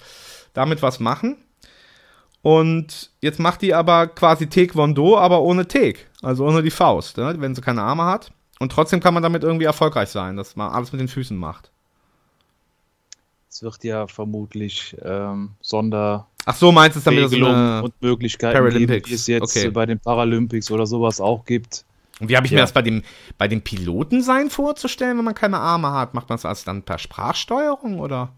damit was machen. Und jetzt macht die aber quasi Taekwondo, aber ohne Teek. Also ohne die Faust, ne? wenn sie keine Arme hat. Und trotzdem kann man damit irgendwie erfolgreich sein, dass man alles mit den Füßen macht. Es wird ja vermutlich ähm, Sonderregelungen Ach so, meinst du so eine... und Möglichkeiten Paralympics. geben, wie es jetzt Okay. bei den Paralympics oder sowas auch gibt. Und wie habe ich mir Ja. das bei dem, bei dem Pilotensein vorzustellen, wenn man keine Arme hat? Macht man das dann per Sprachsteuerung oder?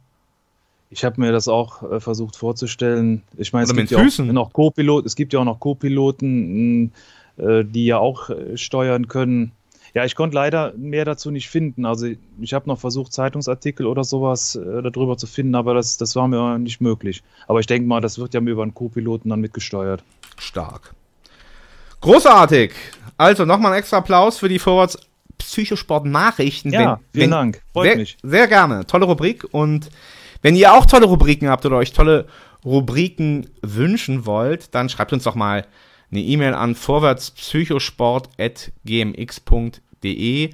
Ich habe mir das auch äh, versucht vorzustellen. Ich meine, es gibt ja auch noch Co-Pilot, es gibt ja auch noch Co-Piloten, äh, die ja auch äh, steuern können. Ja, ich konnte leider mehr dazu nicht finden. Also ich habe noch versucht, Zeitungsartikel oder sowas äh, darüber zu finden, aber das, das war mir nicht möglich. Aber ich denke mal, das wird ja über einen Co-Piloten dann mitgesteuert. Stark. Großartig. Also nochmal ein extra Applaus für die Vorwärts Psychosport Nachrichten. Ja, vielen Dank. Freut sehr, mich. Sehr gerne. Tolle Rubrik. Und wenn ihr auch tolle Rubriken habt oder euch tolle Rubriken wünschen wollt, dann schreibt uns doch mal eine E-Mail an vorwärtspsychosport.gmx.de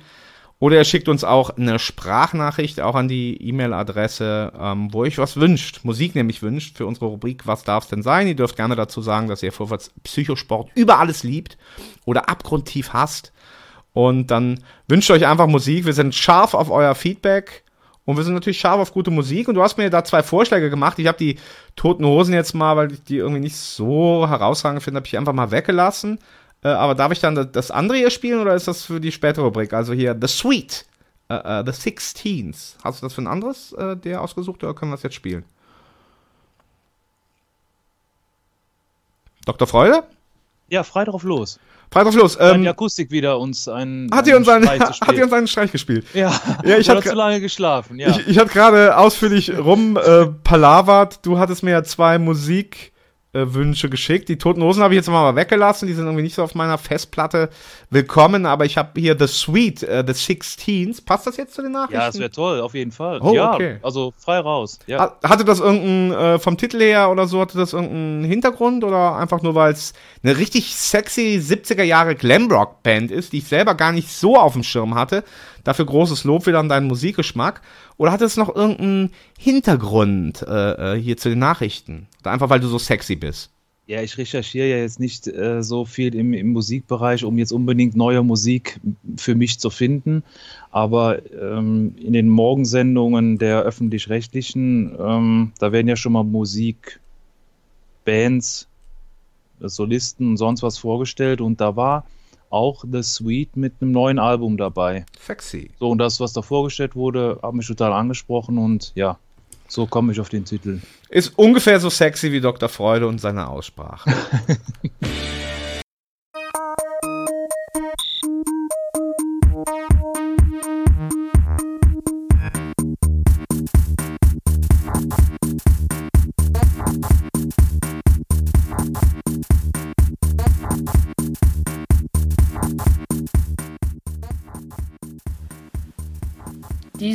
oder ihr schickt uns auch eine Sprachnachricht auch an die E-Mail-Adresse, ähm, wo euch was wünscht. Musik nämlich wünscht für unsere Rubrik Was darf's denn sein? Ihr dürft gerne dazu sagen, dass ihr Vorwärts Psychosport über alles liebt oder abgrundtief hasst. Und dann wünscht euch einfach Musik. Wir sind scharf auf euer Feedback. Und wir sind natürlich scharf auf gute Musik. Und du hast mir da zwei Vorschläge gemacht. Ich habe die Toten Hosen jetzt mal, weil ich die irgendwie nicht so herausragend finde, habe ich einfach mal weggelassen. Äh, aber darf ich dann das- andere hier spielen oder ist das für die spätere Rubrik? Also hier The Sweet, äh, äh, The Sixteens. Hast du das für ein anderes äh, der ausgesucht oder können wir das jetzt spielen? Dr. Freude? Ja, frei drauf los. Frei drauf los. Hat Ähm, die Akustik wieder uns einen, hat, sie uns einen, Streich hat uns einen Streich gespielt? Ja, Ja, ich Oder hab zu lange geschlafen, ja. Ich, ich hatte gerade ausführlich rum äh, palavert. Du hattest mir ja zwei äh, Wünsche geschickt. Die Toten Hosen habe ich jetzt mal weggelassen. Die sind irgendwie nicht so auf meiner Festplatte willkommen. Aber ich habe hier The Sweet, äh, The Sixteens. Passt das jetzt zu den Nachrichten? ja, das wäre toll, auf jeden Fall. Oh, ja, okay. also frei raus. Ja. Ha- Hatte das irgendeinen, äh, vom Titel her oder so, hatte das irgendeinen Hintergrund oder einfach nur, weil es eine richtig sexy 70er Jahre Glamrock-Band ist, die ich selber gar nicht so auf dem Schirm hatte? Dafür großes Lob wieder an deinen Musikgeschmack. Oder hat es noch irgendeinen Hintergrund äh, äh, hier zu den Nachrichten? Einfach, weil du so sexy bist? Ja, ich recherchiere ja jetzt nicht äh, so viel im, im Musikbereich, um jetzt unbedingt neue Musik für mich zu finden. Aber ähm, in den Morgensendungen der öffentlich-rechtlichen, ähm, da werden ja schon mal Musik, Bands, Solisten und sonst was vorgestellt. Und da war auch The Sweet mit einem neuen Album dabei. Sexy. So, und das, was da vorgestellt wurde, hat mich total angesprochen und ja, so komme ich auf den Titel. Ist ungefähr so sexy wie Dr. Freude und seine Aussprache.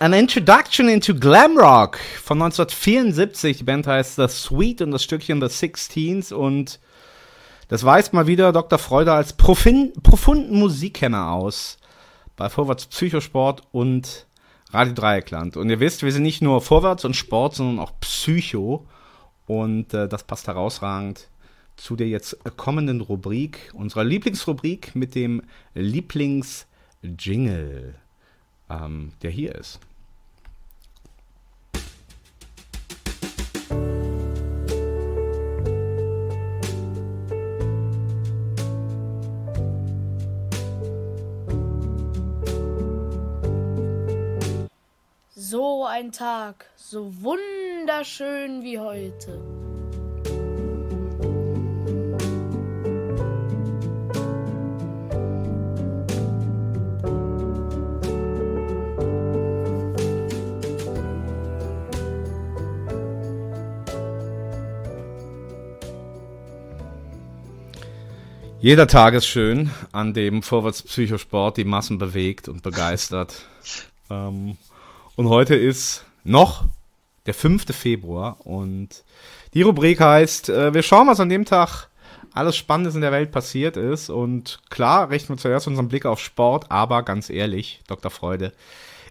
An Introduction into Glam Rock von 1974. Die Band heißt The Sweet und das Stückchen The Sixteens und das weist mal wieder Dr. Freude als profin, profunden Musikkenner aus. Bei Vorwärts Psychosport und Radio Dreieckland. Und ihr wisst, wir sind nicht nur Vorwärts und Sport, sondern auch Psycho. Und äh, das passt herausragend zu der jetzt kommenden Rubrik, unserer Lieblingsrubrik mit dem Lieblingsjingle, ähm, der hier ist. So ein Tag, so wunderschön wie heute. Jeder Tag ist schön, an dem Vorwärts Psychosport die Massen bewegt und begeistert. ähm, und heute ist noch der 5. Februar und die Rubrik heißt, äh, wir schauen, was an dem Tag alles Spannendes in der Welt passiert ist. Und klar, richten wir zuerst unseren Blick auf Sport, aber ganz ehrlich, Dr. Freude,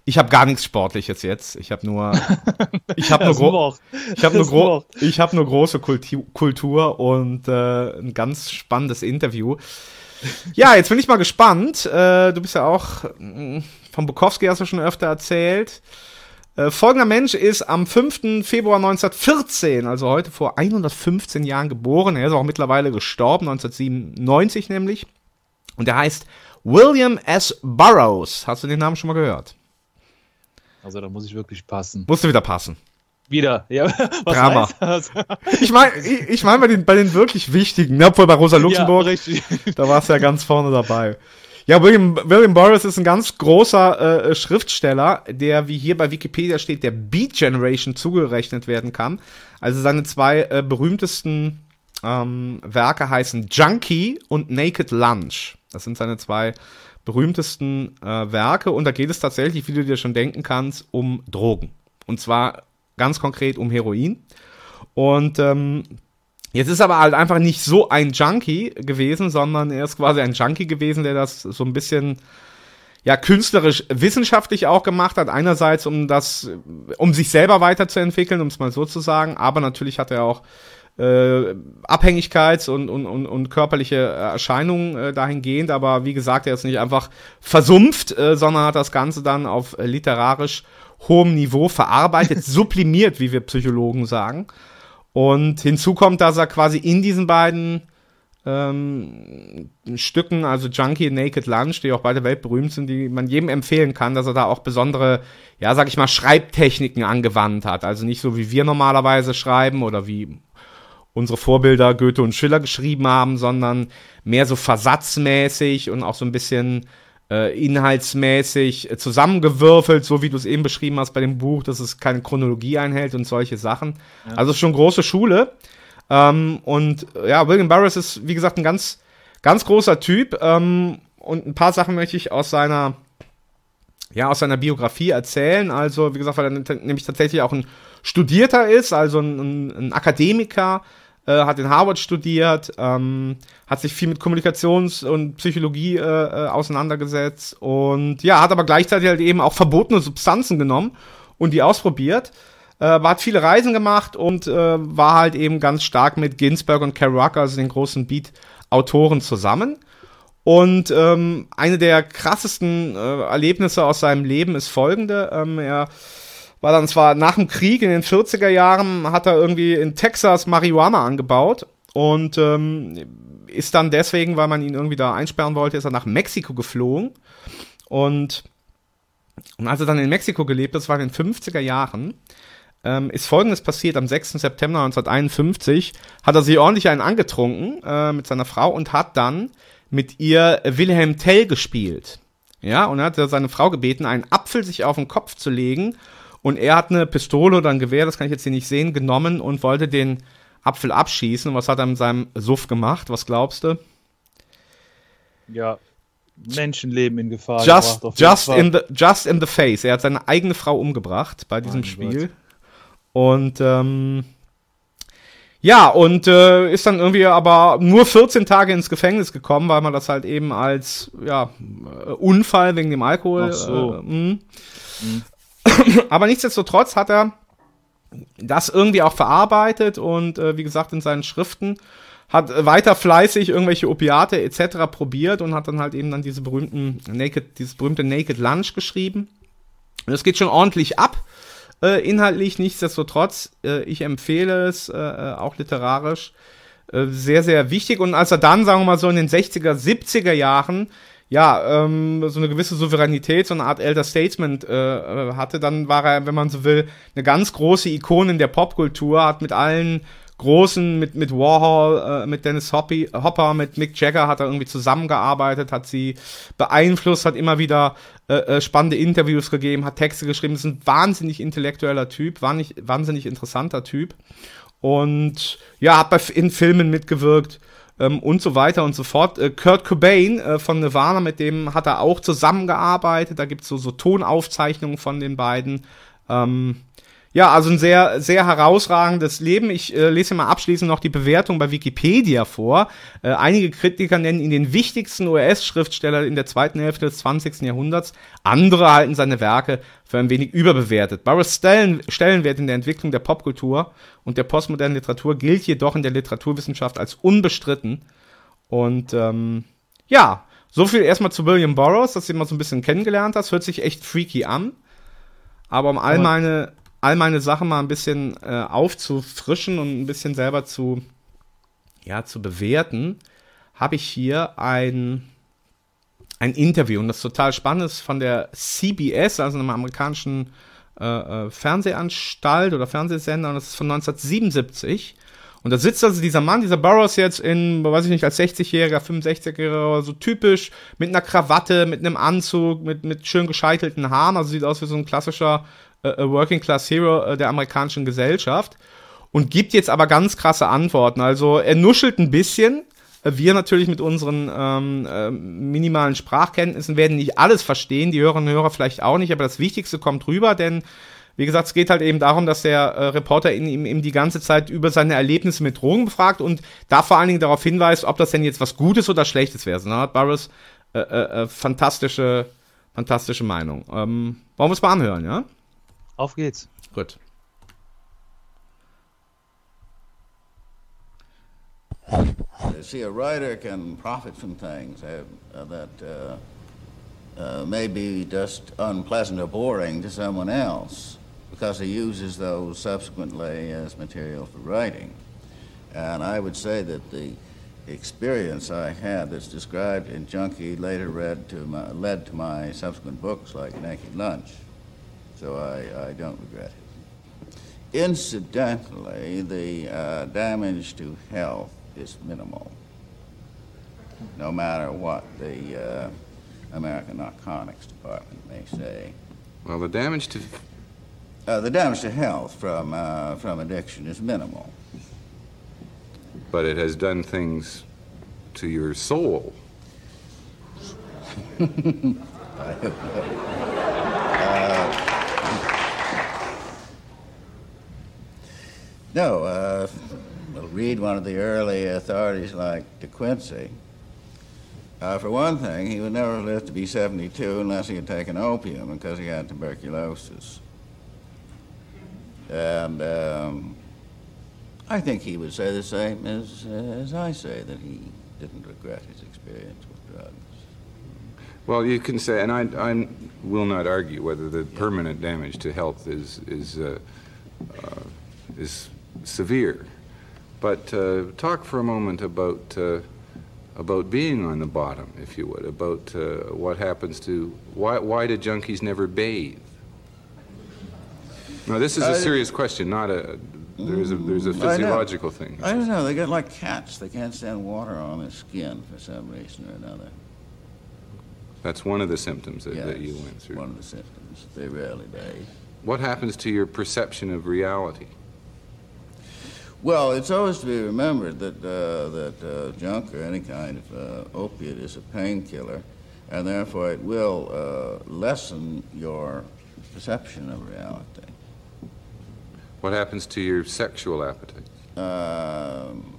ich habe gar nichts Sportliches jetzt. Ich habe nur, ich habe nur, gro ich habe nur, gro ich hab nur große Kultu Kultur und äh, ein ganz spannendes Interview. Ja, jetzt bin ich mal gespannt. Äh, du bist ja auch mh, von Bukowski hast du schon öfter erzählt. Äh, folgender Mensch ist am 5. Februar 1914, also heute vor 115 Jahren geboren. Er ist auch mittlerweile gestorben, 1997 nämlich. Und er heißt William S. Burroughs. Hast du den Namen schon mal gehört? Also da muss ich wirklich passen. Musste wieder passen. Wieder, ja. Drama. das? Ich meine, ich, ich mein bei, den, bei den wirklich wichtigen, ne? obwohl bei Rosa Luxemburg, Ja, richtig. da war es ja ganz vorne dabei. Ja, William, William Burroughs ist ein ganz großer äh, Schriftsteller, der, wie hier bei Wikipedia steht, der Beat Generation zugerechnet werden kann. Also seine zwei äh, berühmtesten ähm, Werke heißen Junkie und Naked Lunch. Das sind seine zwei berühmtesten äh, Werke und da geht es tatsächlich, wie du dir schon denken kannst, um Drogen. Und zwar ganz konkret um Heroin. Und ähm, Jetzt ist aber halt einfach nicht so ein Junkie gewesen, sondern er ist quasi ein Junkie gewesen, der das so ein bisschen ja künstlerisch wissenschaftlich auch gemacht hat. Einerseits um das, um sich selber weiterzuentwickeln, um es mal so zu sagen, aber natürlich hat er auch äh, Abhängigkeits- und, und, und, und körperliche Erscheinungen äh, dahingehend, aber wie gesagt, er ist nicht einfach versumpft, äh, sondern hat das Ganze dann auf literarisch hohem Niveau verarbeitet, sublimiert, wie wir Psychologen sagen. Und hinzu kommt, dass er quasi in diesen beiden ähm, Stücken, also Junkie und Naked Lunch, die auch beide weltberühmt sind, die man jedem empfehlen kann, dass er da auch besondere, ja, sag ich mal, Schreibtechniken angewandt hat. Also nicht so wie wir normalerweise schreiben oder wie unsere Vorbilder Goethe und Schiller geschrieben haben, sondern mehr so versatzmäßig und auch so ein bisschen äh, inhaltsmäßig zusammengewürfelt, so wie du es eben beschrieben hast bei dem Buch, dass es keine Chronologie einhält und solche Sachen. Also schon große Schule. Ähm, und äh, ja, William Burroughs ist, wie gesagt, ein ganz, ganz großer Typ. Ähm, und ein paar Sachen möchte ich aus seiner, ja, aus seiner Biografie erzählen. Also, wie gesagt, weil er nämlich tatsächlich auch ein Studierter ist, also ein, ein Akademiker, äh, hat in Harvard studiert, ähm, hat sich viel mit Kommunikations- und Psychologie äh, äh, auseinandergesetzt und ja, hat aber gleichzeitig halt eben auch verbotene Substanzen genommen und die ausprobiert. Äh, hat viele Reisen gemacht und äh, war halt eben ganz stark mit Ginsberg und Kerouac, also den großen Beat-Autoren zusammen. Und ähm, eine der krassesten äh, Erlebnisse aus seinem Leben ist folgende. Ähm, er war dann zwar nach dem Krieg in den 40er Jahren, hat er irgendwie in Texas Marihuana angebaut und ähm, ist dann deswegen, weil man ihn irgendwie da einsperren wollte, ist er nach Mexiko geflogen. Und, und als er dann in Mexiko gelebt hat, das war in den 50er Jahren, ähm, ist folgendes passiert. Am 6. September 1951 hat er sich ordentlich einen angetrunken äh, mit seiner Frau und hat dann mit ihr Wilhelm Tell gespielt. Ja, und er hat seine Frau gebeten, einen Apfel sich auf den Kopf zu legen. Und er hat eine Pistole oder ein Gewehr, das kann ich jetzt hier nicht sehen, genommen und wollte den Apfel abschießen. Was hat er mit seinem Suff gemacht? Was glaubst du? Ja, Menschenleben in Gefahr Just, gebracht. just, in the, just in the face. Er hat seine eigene Frau umgebracht bei diesem Mein Spiel. Gott. Und ähm, ja, und äh, ist dann irgendwie aber nur 14 Tage ins Gefängnis gekommen, weil man das halt eben als ja, äh, Unfall wegen dem Alkohol. Ach so. Äh, mh. aber nichtsdestotrotz hat er das irgendwie auch verarbeitet und äh, wie gesagt in seinen Schriften hat weiter fleißig irgendwelche Opiate etc. probiert und hat dann halt eben dann diese berühmten Naked, dieses berühmte Naked Lunch geschrieben. Und es geht schon ordentlich ab, äh, inhaltlich, nichtsdestotrotz, äh, ich empfehle es, äh, äh, auch literarisch, äh, sehr, sehr wichtig. Und als er dann, sagen wir mal so in den 60er, 70er Jahren, ja, ähm, so eine gewisse Souveränität, so eine Art Elder Statesman äh, äh, hatte, dann war er, wenn man so will, eine ganz große Ikone in der Popkultur, hat mit allen großen, mit, mit Warhol, äh, mit Dennis Hoppy, Hopper, mit Mick Jagger hat er irgendwie zusammengearbeitet, hat sie beeinflusst, hat immer wieder äh, äh, spannende Interviews gegeben, hat Texte geschrieben, ist ein wahnsinnig intellektueller Typ, wahnsinnig, wahnsinnig interessanter Typ. Und ja, hat bei, in Filmen mitgewirkt ähm, und so weiter und so fort. Äh, Kurt Cobain äh, von Nirvana, mit dem hat er auch zusammengearbeitet. Da gibt's so, so Tonaufzeichnungen von den beiden. Ähm, ja, also ein sehr, sehr herausragendes Leben. Ich äh, lese mal abschließend noch die Bewertung bei Wikipedia vor. Äh, einige Kritiker nennen ihn den wichtigsten US-Schriftsteller in der zweiten Hälfte des 20. Jahrhunderts. Andere halten seine Werke für ein wenig überbewertet. Burroughs Stellen, Stellenwert in der Entwicklung der Popkultur und der postmodernen Literatur gilt jedoch in der Literaturwissenschaft als unbestritten. Und ähm, ja, so viel erstmal zu William Burroughs, dass du ihn mal so ein bisschen kennengelernt hast. Hört sich echt freaky an. Aber um all meine, all meine Sachen mal ein bisschen äh, aufzufrischen und ein bisschen selber zu, ja, zu bewerten, habe ich hier ein, ein Interview. Und das ist total spannend ist von der CBS, also einem amerikanischen äh, äh, Fernsehanstalt oder Fernsehsender. Und das ist von 1977. Und da sitzt also dieser Mann, dieser Burroughs jetzt in, weiß ich nicht, als 60-Jähriger, 65-Jähriger, so typisch, mit einer Krawatte, mit einem Anzug, mit, mit schön gescheitelten Haaren, also sieht aus wie so ein klassischer äh, äh, Working Class Hero äh, der amerikanischen Gesellschaft. Und gibt jetzt aber ganz krasse Antworten. Also er nuschelt ein bisschen. Äh, Wir natürlich mit unseren ähm, äh, minimalen Sprachkenntnissen werden nicht alles verstehen, die Hörerinnen und Hörer vielleicht auch nicht, aber das Wichtigste kommt rüber, denn wie gesagt, es geht halt eben darum, dass der äh, Reporter ihn ihm, die ganze Zeit über seine Erlebnisse mit Drogen befragt und da vor allen Dingen darauf hinweist, ob das denn jetzt was Gutes oder Schlechtes wäre. So, da hat Burroughs äh, äh, äh, fantastische, fantastische Meinung. Ähm, wollen wir es mal anhören, ja? Auf geht's. Gut. You see, a writer can profit from things uh, uh, that uh, uh, may be just unpleasant or boring to someone else because he uses those subsequently as material for writing. And I would say that the experience I had that's described in Junkie later read to my, led to my subsequent books like Naked Lunch. So I, I don't regret it. Incidentally, the uh, damage to health is minimal, no matter what the uh, American Narcotics Department may say. Well, the damage to Uh, the damage to health from, uh, from addiction is minimal. but it has done things to your soul. No, uh, we'll read one of the early authorities like De Quincey. Uh, for one thing, he would never live to be 72 unless he had taken opium because he had tuberculosis. And um, I think he would say the same as, as I say, that he didn't regret his experience with drugs. Well, you can say, and I, I will not argue whether the permanent damage to health is is uh, uh, is severe, but uh, talk for a moment about uh, about being on the bottom, if you would, about uh, what happens to why why do junkies never bathe? Now, this is a serious question, not a there's a there's a I know. physiological thing. I don't know. They get like cats. They can't stand water on their skin for some reason or another. That's one of the symptoms that, that you went through. One of the symptoms. They rarely bathe. What happens to your perception of reality? Well, it's always to be remembered that uh, that uh, junk or any kind of uh, opiate is a painkiller, and therefore it will uh, lessen your perception of reality. What happens to your sexual appetite? Um,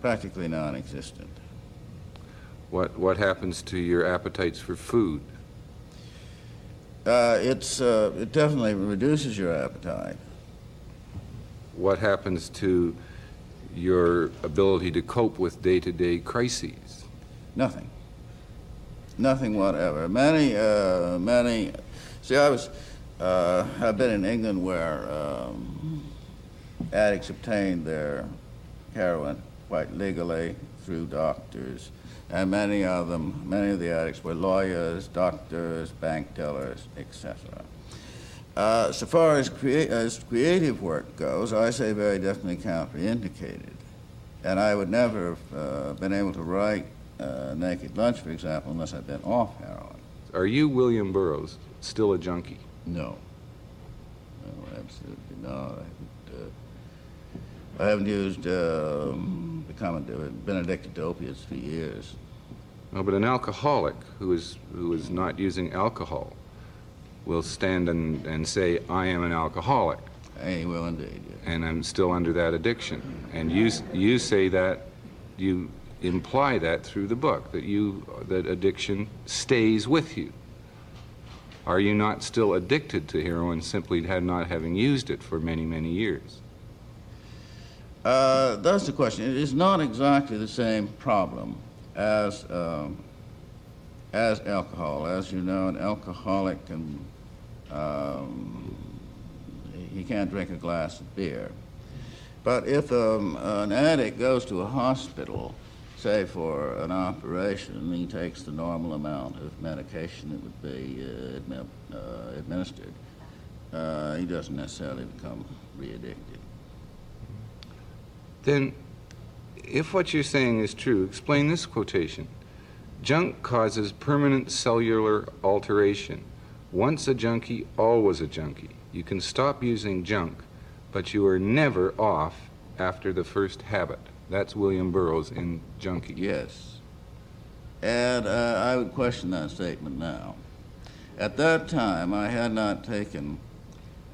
practically non-existent. What what happens to your appetites for food? Uh, it's uh, it definitely reduces your appetite. What happens to your ability to cope with day-to-day crises? Nothing. Nothing whatever. Many, uh, many. See, I was. Uh, I've been in England where um, addicts obtained their heroin quite legally through doctors, and many of them, many of the addicts were lawyers, doctors, bank tellers, etc. Uh, so far as, crea- as creative work goes, I say very definitely counterindicated. And I would never have uh, been able to write uh, Naked Lunch, for example, unless I'd been off heroin. Are you William Burroughs still a junkie? No. No, absolutely not. I haven't, uh, I haven't used, um, become, been addicted to opiates for years. No, but an alcoholic who is who is not using alcohol will stand and, and say, "I am an alcoholic." He will indeed. And I'm still under that addiction. And you you say that you imply that through the book that you that addiction stays with you. Are you not still addicted to heroin simply had not having used it for many many years? Uh, that's the question. It is not exactly the same problem as um, as alcohol. As you know, an alcoholic can um, he can't drink a glass of beer. But if um, an addict goes to a hospital, say for an operation, and he takes the normal amount of medication that would be uh, admi- uh, administered. Uh, he doesn't necessarily become re-addicted. Then, if what you're saying is true, explain this quotation. Junk causes permanent cellular alteration. Once a junkie, always a junkie. You can stop using junk, but you are never off after the first habit. That's William Burroughs in Junkie. Yes. And uh, I would question that statement now. At that time, I had not taken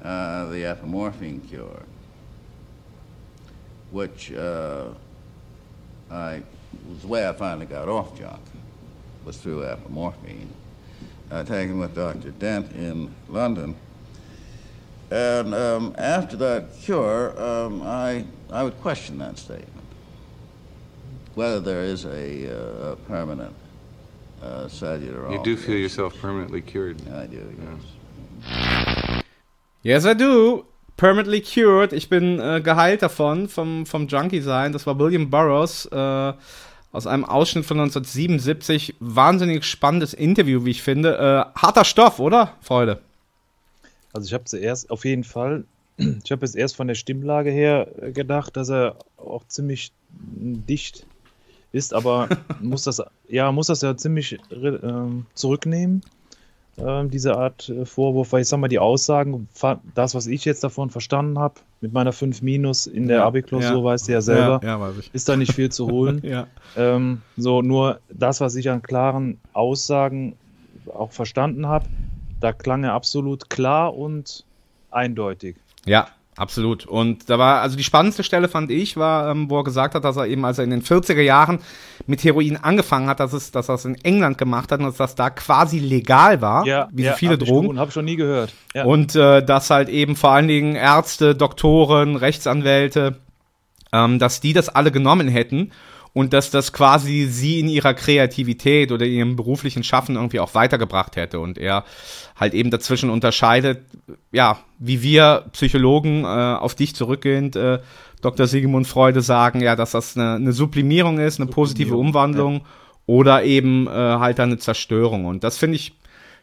uh, the apomorphine cure, which uh, I was the way I finally got off junk was through apomorphine, uh, taken with Dr. Dent in London. And um, after that cure, um, I, I would question that statement whether there is a, uh, a permanent uh, cellular You do feel yourself permanently cured. I do, yes. Yes, I do. Permanently cured. Ich bin äh, geheilt davon, vom, vom Junkie sein. Das war William Burroughs äh, aus einem Ausschnitt von 1977. Wahnsinnig spannendes Interview, wie ich finde. Äh, harter Stoff, oder, Freude? Also ich habe zuerst auf jeden Fall, ich habe jetzt erst von der Stimmlage her äh, gedacht, dass er auch ziemlich dicht ist, aber muss das, ja, muss das ja ziemlich ähm, zurücknehmen, ähm, diese Art äh, Vorwurf, weil ich sag mal, die Aussagen, das, was ich jetzt davon verstanden habe, mit meiner 5 Minus in der Ja, Abi-Klausur, ja. weißt du ja selber, Ja, ja, weiß ich. ist da nicht viel zu holen. Ja. Ähm, so, nur das, was ich an klaren Aussagen auch verstanden habe, da klang er absolut klar und eindeutig. Ja, absolut. Und da war, also die spannendste Stelle fand ich, war, ähm, wo er gesagt hat, dass er eben, als er in den 40er Jahren mit Heroin angefangen hat, dass, es, dass er es in England gemacht hat und dass das da quasi legal war, wie so viele hab ich Drogen. gewund- Hab ich schon nie gehört. Ja. Und äh, dass halt eben vor allen Dingen Ärzte, Doktoren, Rechtsanwälte, ähm, dass die das alle genommen hätten und dass das quasi sie in ihrer Kreativität oder ihrem beruflichen Schaffen irgendwie auch weitergebracht hätte und er halt eben dazwischen unterscheidet, ja, wie wir Psychologen äh, auf dich zurückgehend, äh, Dr. Sigmund Freude sagen, ja, dass das eine, eine Sublimierung ist, eine positive Umwandlung oder eben äh, halt eine Zerstörung und das finde ich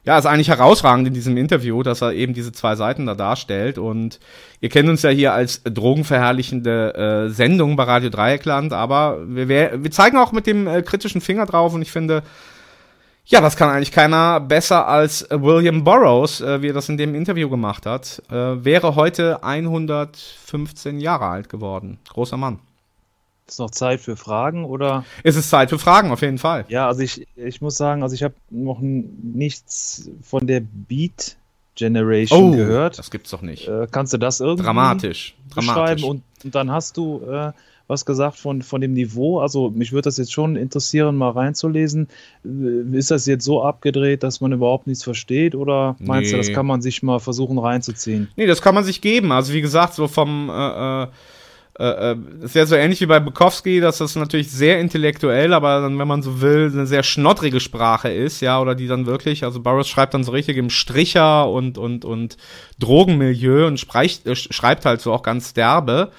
ja, ist eigentlich herausragend in diesem Interview, dass er eben diese zwei Seiten da darstellt. Und ihr kennt uns ja hier als drogenverherrlichende äh, Sendung bei Radio Dreieckland, aber wir, wir, wir zeigen auch mit dem äh, kritischen Finger drauf und ich finde, ja, das kann eigentlich keiner besser als äh, William Burroughs, äh, wie er das in dem Interview gemacht hat. Äh, wäre heute 115 Jahre alt geworden. Großer Mann. Ist noch Zeit für Fragen oder? Es ist Zeit für Fragen, auf jeden Fall. Ja, also ich, ich muss sagen, also ich habe noch nichts von der Beat Generation Oh, gehört. das gibt's doch nicht. Äh, kannst du das irgendwie Dramatisch. beschreiben? Dramatisch. Und, und dann hast du äh, was gesagt von, von dem Niveau. Also mich würde das jetzt schon interessieren, mal reinzulesen. Äh, Ist das jetzt so abgedreht, dass man überhaupt nichts versteht? Oder meinst du, das Nee. kann man sich mal versuchen reinzuziehen? Nee, das kann man sich geben. Also wie gesagt, so vom äh, äh, äh, ist ja so ähnlich wie bei Bukowski, dass das natürlich sehr intellektuell, aber dann, wenn man so will, eine sehr schnottrige Sprache ist, ja, oder die dann wirklich, also Burroughs schreibt dann so richtig im Stricher und und und Drogenmilieu und spreicht, äh, schreibt halt so auch ganz derbe.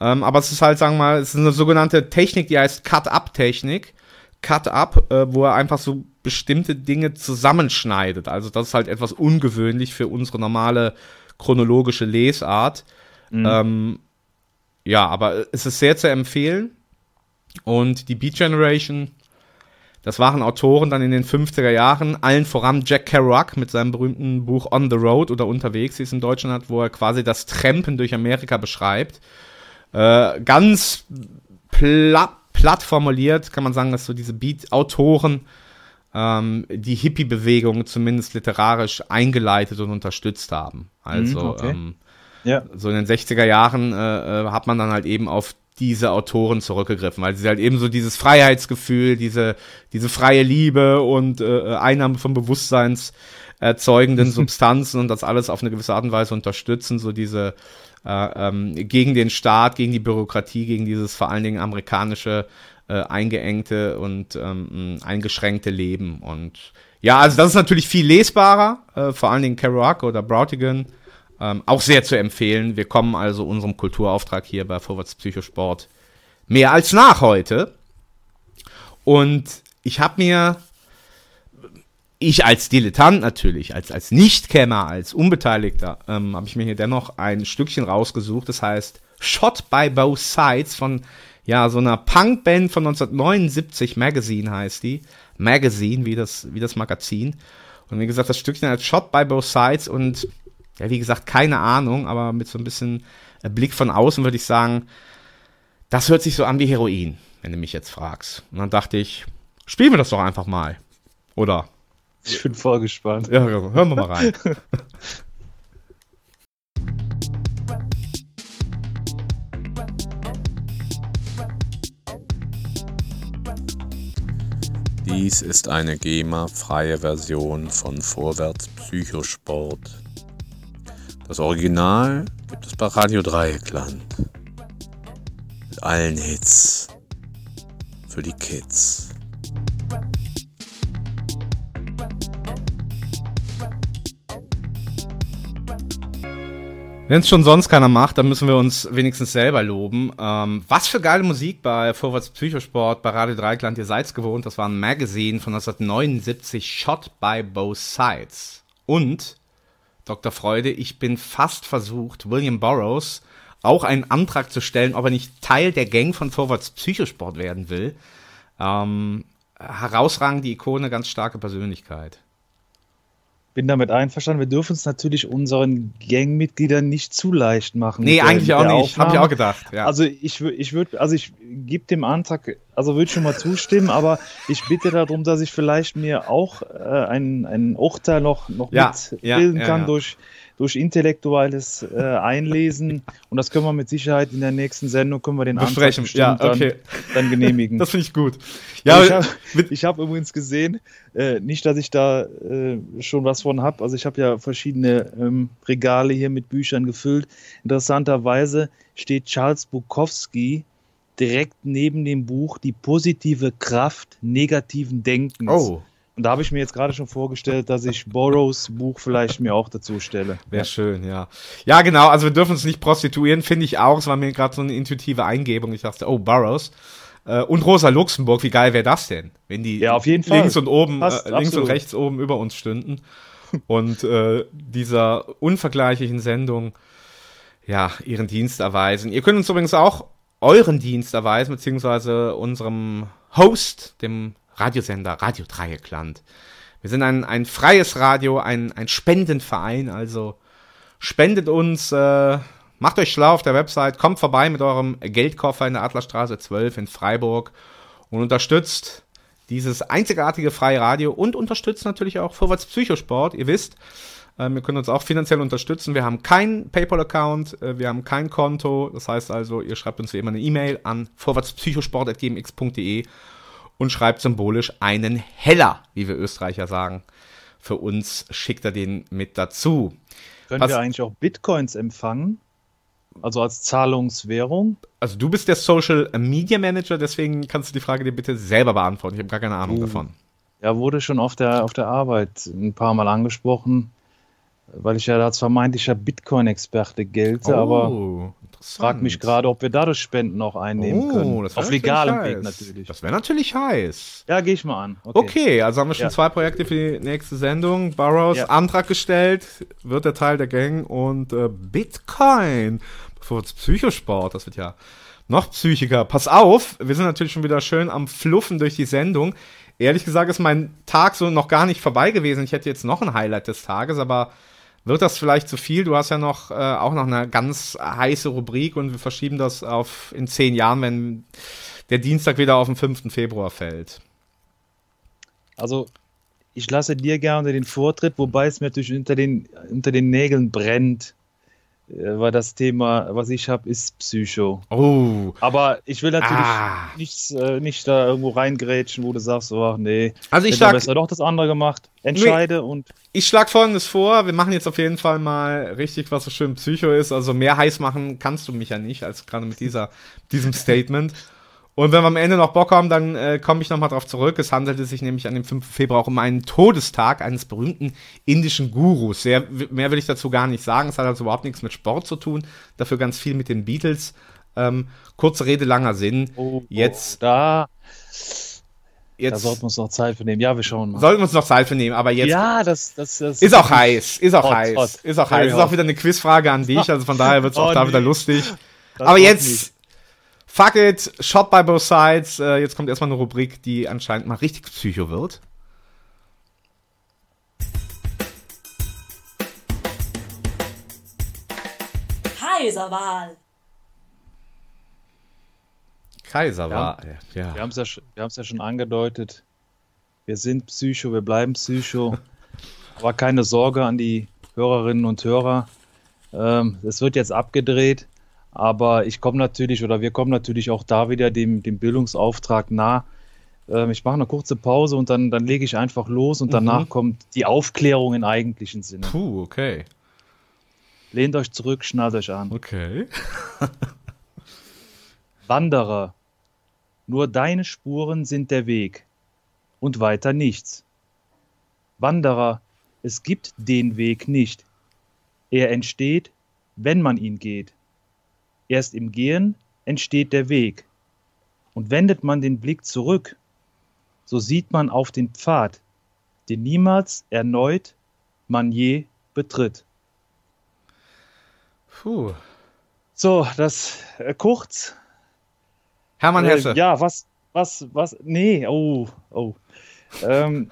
Ähm, aber es ist halt, sagen wir mal, es ist eine sogenannte Technik, die heißt Cut-Up-Technik. Cut-Up, äh, wo er einfach so bestimmte Dinge zusammenschneidet. Also das ist halt etwas ungewöhnlich für unsere normale chronologische Lesart. Ähm, ja, aber es ist sehr zu empfehlen. Und die Beat Generation, das waren Autoren dann in den 50er Jahren, allen voran Jack Kerouac mit seinem berühmten Buch On the Road oder Unterwegs, wie es in Deutschland hat, wo er quasi das Trampen durch Amerika beschreibt. Äh, ganz platt, platt formuliert kann man sagen, dass so diese Beat-Autoren ähm, die Hippie-Bewegung zumindest literarisch eingeleitet und unterstützt haben. Also Mhm, okay. ähm, Ja. so in den 60er Jahren äh, äh, hat man dann halt eben auf diese Autoren zurückgegriffen, weil sie halt eben so dieses Freiheitsgefühl, diese, diese freie Liebe und äh, Einnahme von Bewusstseins erzeugenden Substanzen und das alles auf eine gewisse Art und Weise unterstützen, so diese äh, ähm, gegen den Staat, gegen die Bürokratie, gegen dieses vor allen Dingen amerikanische äh, eingeengte und ähm, eingeschränkte Leben. Und ja, also das ist natürlich viel lesbarer, äh, vor allen Dingen Kerouac oder Brautigan. Ähm, auch sehr zu empfehlen. Wir kommen also unserem Kulturauftrag hier bei Vorwärts Psychosport mehr als nach heute. Und ich habe mir, ich als Dilettant natürlich, als, als Nichtkenner, als Unbeteiligter, ähm, habe ich mir hier dennoch ein Stückchen rausgesucht. Das heißt Shot by Both Sides von ja, so einer Punkband von 1979, Magazine heißt die. Magazine, wie das, wie das Magazin. Und wie gesagt, das Stückchen heißt Shot by Both Sides und ja, wie gesagt, keine Ahnung, aber mit so ein bisschen äh, Blick von außen würde ich sagen, das hört sich so an wie Heroin, wenn du mich jetzt fragst. Und dann dachte ich, spielen wir das doch einfach mal. Oder? Ich bin voll gespannt. Ja, hören wir mal rein. Dies ist eine GEMA-freie Version von Vorwärts Psychosport. Das Original gibt es bei Radio Dreieckland. Mit allen Hits. Für die Kids. Wenn es schon sonst keiner macht, dann müssen wir uns wenigstens selber loben. Ähm, was für geile Musik bei Vorwärts Psychosport, bei Radio Dreikland, ihr seid's gewohnt. Das war ein Magazine von 1979, Shot by Both Sides. Und, Dr. Freude, ich bin fast versucht, William Burroughs auch einen Antrag zu stellen, ob er nicht Teil der Gang von Vorwärts Psychosport werden will. Ähm, herausragende Ikone, ganz starke Persönlichkeit. Bin damit einverstanden. Wir dürfen es natürlich unseren Gangmitgliedern nicht zu leicht machen. Nee, der- eigentlich auch der nicht. Hab ich auch gedacht. Ja. Also ich, ich würde, also ich gebe dem Antrag, also würde schon mal zustimmen, aber ich bitte darum, dass ich vielleicht mir auch äh, ein, ein Urteil noch, noch Ja, mitbilden ja, kann durch durch intellektuelles äh, Einlesen und das können wir mit Sicherheit in der nächsten Sendung können wir den Besprechen. Ja, okay. dann, dann genehmigen. Das finde ich gut. Ja, Ja, ich habe hab übrigens gesehen, äh, nicht, dass ich da äh, schon was von habe, also ich habe ja verschiedene ähm, Regale hier mit Büchern gefüllt. Interessanterweise steht Charles Bukowski direkt neben dem Buch Die positive Kraft negativen Denkens. Oh. Und da habe ich mir jetzt gerade schon vorgestellt, dass ich Borrows Buch vielleicht mir auch dazu stelle. Wäre schön, ja. Ja, genau, also wir dürfen uns nicht prostituieren, finde ich auch. Es war mir gerade so eine intuitive Eingebung. Ich dachte, oh, Burroughs. Äh, und Rosa Luxemburg, wie geil wäre das denn? Wenn die Ja, auf jeden Fall. links und oben, Passt, äh, links absolut. und rechts oben über uns stünden. und äh, dieser unvergleichlichen Sendung ja, ihren Dienst erweisen. Ihr könnt uns übrigens auch euren Dienst erweisen, beziehungsweise unserem Host, dem Radiosender Radio Dreieckland. Wir sind ein, ein freies Radio, ein, ein Spendenverein, also spendet uns, äh, macht euch schlau auf der Website, kommt vorbei mit eurem Geldkoffer in der Adlerstraße 12 in Freiburg und unterstützt dieses einzigartige freie Radio und unterstützt natürlich auch Vorwärts Psychosport. Ihr wisst, ähm, ihr könnt uns auch finanziell unterstützen. Wir haben keinen PayPal-Account, äh, wir haben kein Konto. Das heißt also, ihr schreibt uns wie immer eine E-Mail an vorwärtspsychosport.gmx.de und schreibt symbolisch einen Heller, wie wir Österreicher sagen. Für uns schickt er den mit dazu. Können Was- wir eigentlich auch Bitcoins empfangen? Also als Zahlungswährung? Also du bist der Social Media Manager, deswegen kannst du die Frage dir bitte selber beantworten. Ich habe gar keine Ahnung Uh. davon. Ja, wurde schon auf der, auf der Arbeit ein paar Mal angesprochen, weil ich ja als vermeintlicher Bitcoin-Experte gelte, aber Oh, frag mich gerade, ob wir dadurch Spenden auch einnehmen können. Oh, das wär Auf legalem natürlich Weg heiß. natürlich. Das wäre natürlich heiß. Ja, gehe ich mal an. Okay. also haben wir schon Ja. zwei Projekte für die nächste Sendung. Burroughs Ja. Antrag gestellt, wird der Teil der Gang und äh, Bitcoin. Bevor jetzt Psychosport, das wird ja noch psychiker. Pass auf, wir sind natürlich schon wieder schön am Fluffen durch die Sendung. Ehrlich gesagt ist mein Tag so noch gar nicht vorbei gewesen. Ich hätte jetzt noch ein Highlight des Tages, aber wird das vielleicht zu viel? Du hast ja noch äh, auch noch eine ganz heiße Rubrik und wir verschieben das auf in zehn Jahren, wenn der Dienstag wieder auf den 5. Februar fällt. Also, ich lasse dir gerne den Vortritt, wobei es mir natürlich unter den, unter den Nägeln brennt, weil das Thema, was ich habe, ist Psycho. Oh. Aber ich will natürlich Ah. nichts, äh, nicht da irgendwo reingrätschen, wo du sagst, oh, nee, Also ich hätte sag- besser doch das andere gemacht. Entscheide und Ich schlage folgendes vor, wir machen jetzt auf jeden Fall mal richtig, was so schön Psycho ist. Also mehr heiß machen kannst du mich ja nicht, als gerade mit dieser, diesem Statement. Und wenn wir am Ende noch Bock haben, dann äh, komme ich nochmal drauf zurück. Es handelte sich nämlich an dem 5. Februar auch um einen Todestag eines berühmten indischen Gurus. Sehr, mehr will ich dazu gar nicht sagen. Es hat also überhaupt nichts mit Sport zu tun. Dafür ganz viel mit den Beatles. Ähm, kurze Rede, langer Sinn. jetzt, da, jetzt da sollten wir uns noch Zeit für nehmen. Ja, wir schauen mal. sollten wir uns noch Zeit für nehmen. Aber jetzt ja, das, das, das Ist auch heiß, ist auch Hot, heiß, hot. ist auch Very heiß. Ist auch hot. wieder eine Quizfrage an dich, also von daher wird es auch Oh, da wieder nee. lustig. Das Aber jetzt, nicht. Fuck it, shot by both sides. Äh, jetzt kommt erstmal eine Rubrik, die anscheinend mal richtig psycho wird. Kaiserwahl. Kaiser war, ja. Wir haben es ja, wir ja schon angedeutet. Wir sind Psycho, wir bleiben Psycho. Aber keine Sorge an die Hörerinnen und Hörer. Ähm, es wird jetzt abgedreht, aber ich komme natürlich oder wir kommen natürlich auch da wieder dem, dem Bildungsauftrag nah. Ähm, ich mache eine kurze Pause und dann, dann lege ich einfach los und danach Mhm. kommt die Aufklärung im eigentlichen Sinne. Puh, okay. Lehnt euch zurück, schnallt euch an. Okay. Wanderer, nur deine Spuren sind der Weg und weiter nichts. Wanderer, es gibt den Weg nicht. Er entsteht, wenn man ihn geht. Erst im Gehen entsteht der Weg. Und wendet man den Blick zurück, so sieht man auf den Pfad, den niemals erneut man je betritt. Puh. So, das äh, kurz. Hermann Äh, Hesse. ja, was, was, was, nee, oh, oh. Ähm,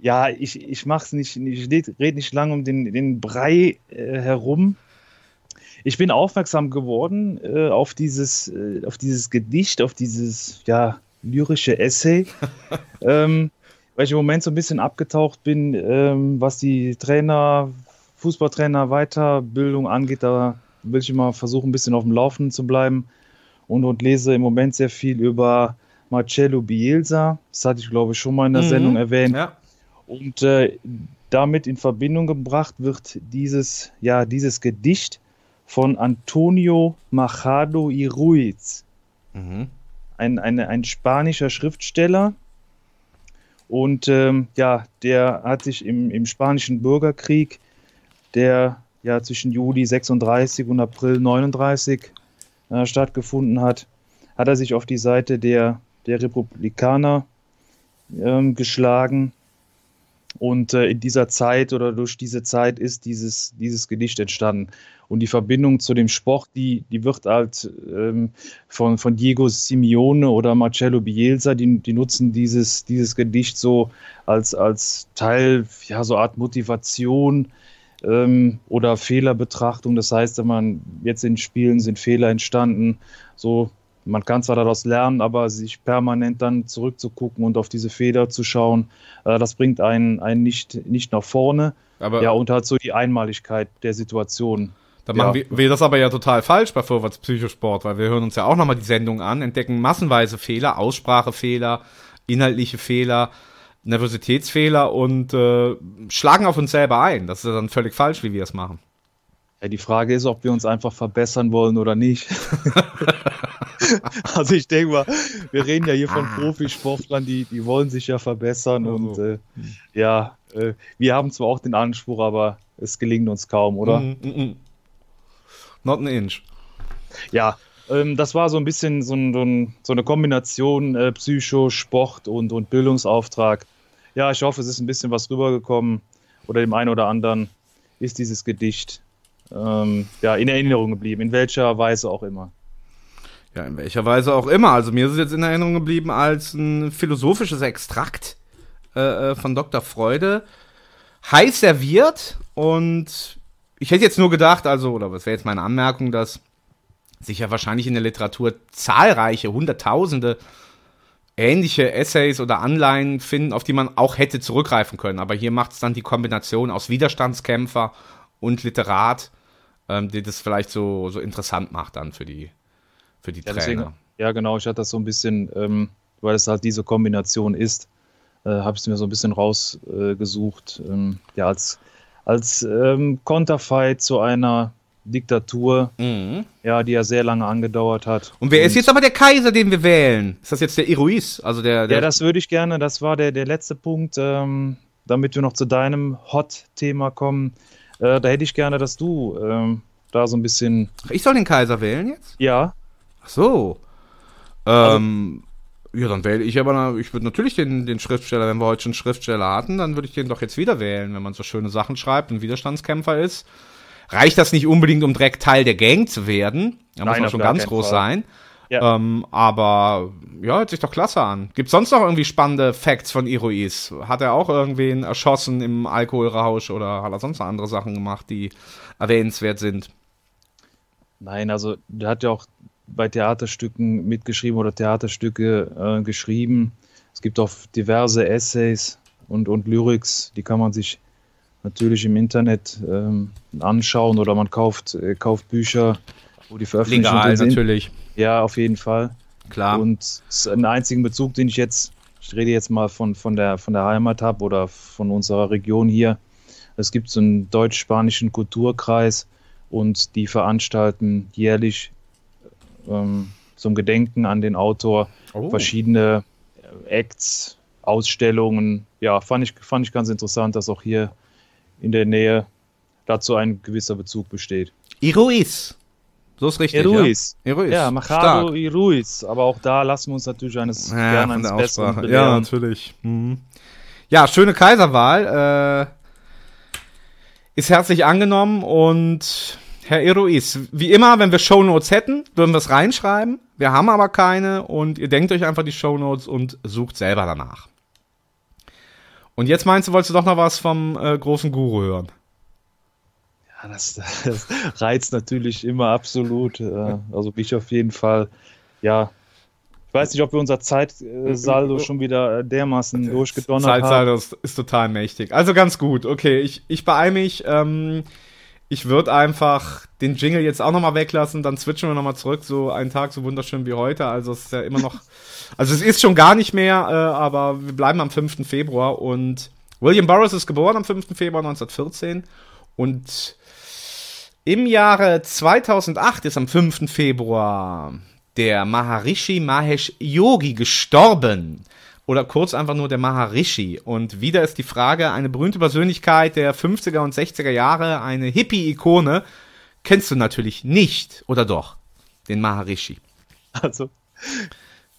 ja, ich, ich mach's nicht, ich rede nicht lange um den, den Brei äh, herum. Ich bin aufmerksam geworden äh, auf, dieses, äh, auf dieses Gedicht, auf dieses ja, lyrische Essay, ähm, weil ich im Moment so ein bisschen abgetaucht bin, ähm, was die Trainer, Fußballtrainer, Weiterbildung angeht. Da will ich immer versuchen, ein bisschen auf dem Laufenden zu bleiben und, und lese im Moment sehr viel über Marcello Bielsa. Das hatte ich, glaube ich, schon mal in der Mhm. Sendung erwähnt. Ja. Und äh, damit in Verbindung gebracht wird dieses, ja, dieses Gedicht von Antonio Machado y Ruiz, Mhm. ein, eine, ein spanischer Schriftsteller. Und ähm, ja, der hat sich im, im spanischen Bürgerkrieg, der ja zwischen Juli 36 und April 39 äh, stattgefunden hat, hat er sich auf die Seite der, der Republikaner ähm, geschlagen. Und äh, in dieser Zeit oder durch diese Zeit ist dieses, dieses Gedicht entstanden. Und die Verbindung zu dem Sport, die, die wird halt ähm, von, von Diego Simeone oder Marcello Bielsa, die, die nutzen dieses, dieses Gedicht so als, als Teil, ja, so Art Motivation ähm, oder Fehlerbetrachtung. Das heißt, wenn man jetzt in Spielen sind Fehler entstanden, so man kann zwar daraus lernen, aber sich permanent dann zurückzugucken und auf diese Fehler zu schauen, äh, das bringt einen, einen nicht, nicht nach vorne. Aber ja, und halt so die Einmaligkeit der Situation. Da machen ja. wir, wir das aber ja total falsch bei Vorwärts Psychosport, weil wir hören uns ja auch nochmal die Sendung an, entdecken massenweise Fehler, Aussprachefehler, inhaltliche Fehler, Nervositätsfehler und äh, schlagen auf uns selber ein. Das ist dann völlig falsch, wie wir es machen. Ja, die Frage ist, ob wir uns einfach verbessern wollen oder nicht. also ich denke mal, wir reden ja hier von Profisportlern, die, die wollen sich ja verbessern und äh, ja, äh, wir haben zwar auch den Anspruch, aber es gelingt uns kaum, oder? Mm, mm, mm. Not an inch. Ja, ähm, das war so ein bisschen so, ein, so eine Kombination äh, Psycho, Sport und, und Bildungsauftrag. Ja, ich hoffe, es ist ein bisschen was rübergekommen oder dem einen oder anderen ist dieses Gedicht ähm, ja, in Erinnerung geblieben, in welcher Weise auch immer. Ja, in welcher Weise auch immer. Also mir ist es jetzt in Erinnerung geblieben als ein philosophisches Extrakt äh, von Dr. Freude. Heiß serviert und ich hätte jetzt nur gedacht, also, oder was wäre jetzt meine Anmerkung, dass sich ja wahrscheinlich in der Literatur zahlreiche, hunderttausende ähnliche Essays oder Anleihen finden, auf die man auch hätte zurückgreifen können. Aber hier macht es dann die Kombination aus Widerstandskämpfer und Literat, ähm, die das vielleicht so, so interessant macht dann für die, für die Ja, Trainer. deswegen, ja, genau, ich hatte das so ein bisschen, ähm, weil es halt diese Kombination ist, äh, habe ich es mir so ein bisschen rausgesucht, äh, ähm, ja, als, als ähm, Konterfeit zu einer Diktatur, ja, die ja sehr lange angedauert hat. Mhm. Und wer ist jetzt aber der Kaiser, den wir wählen? Ist das jetzt der Iruis? Also der, der Ja, das würde ich gerne, das war der, der letzte Punkt, ähm, damit wir noch zu deinem Hot-Thema kommen. Äh, da hätte ich gerne, dass du ähm, da so ein bisschen. Ich soll den Kaiser wählen jetzt? Ja. Ach so. Ähm, ja, dann wähle ich aber, ich würde natürlich den, den Schriftsteller, wenn wir heute schon Schriftsteller hatten, dann würde ich den doch jetzt wieder wählen, wenn man so schöne Sachen schreibt und Widerstandskämpfer ist. Reicht das nicht unbedingt, um direkt Teil der Gang zu werden? Da muss Nein, man auf schon ganz groß Fall. sein. Ja. Ähm, aber ja, hört sich doch klasse an. Gibt sonst noch irgendwie spannende Facts von Irois? Hat er auch irgendwen erschossen im Alkoholrausch oder hat er sonst noch andere Sachen gemacht, die erwähnenswert sind? Nein, also der hat ja auch bei Theaterstücken mitgeschrieben oder Theaterstücke äh, geschrieben. Es gibt auch diverse Essays und, und Lyrics, die kann man sich natürlich im Internet ähm, anschauen oder man kauft, äh, kauft Bücher, wo die veröffentlicht Legal, sind. natürlich. Ja, auf jeden Fall. Klar. Und es ist ein einzigen Bezug, den ich jetzt, ich rede jetzt mal von, von, der, von der Heimat habe oder von unserer Region hier. Es gibt so einen deutsch-spanischen Kulturkreis und die veranstalten jährlich ähm, zum Gedenken an den Autor Oh. verschiedene äh, Acts, Ausstellungen. Ja, fand ich, fand ich ganz interessant, dass auch hier in der Nähe dazu ein gewisser Bezug besteht. Iruis. So ist richtig. Iruis. Ja, Iruis. Ja, Machado Stark. Iruis. Aber auch da lassen wir uns natürlich eines Ja, gerne eines Besseren belehren. Ja, natürlich. Mhm. Ja, schöne Kaiserwahl. Äh, ist herzlich angenommen und Herr Iruis, wie immer, wenn wir Shownotes hätten, würden wir es reinschreiben. Wir haben aber keine und ihr denkt euch einfach die Shownotes und sucht selber danach. Und jetzt meinst du, wolltest du doch noch was vom äh, großen Guru hören? Ja, das, das reizt natürlich immer absolut. äh, Also mich auf jeden Fall. Ja, ich weiß nicht, ob wir unser Zeitsaldo schon wieder äh, dermaßen durchgedonnert haben. Zeitsaldo ist, ist total mächtig. Also ganz gut. Okay, ich, ich beeil mich. Ähm, ich würde einfach den Jingle jetzt auch nochmal weglassen, dann switchen wir nochmal zurück, so einen Tag so wunderschön wie heute. Also es ist ja immer noch, also es ist schon gar nicht mehr, äh, aber wir bleiben am 5. Februar und William Burroughs ist geboren am 5. Februar 1914 und im Jahre 2008 ist am 5. Februar der Maharishi Mahesh Yogi gestorben. Oder kurz einfach nur der Maharishi. Und wieder ist die Frage, eine berühmte Persönlichkeit der 50er und 60er Jahre, eine Hippie-Ikone, kennst du natürlich nicht, oder doch? Den Maharishi. Also,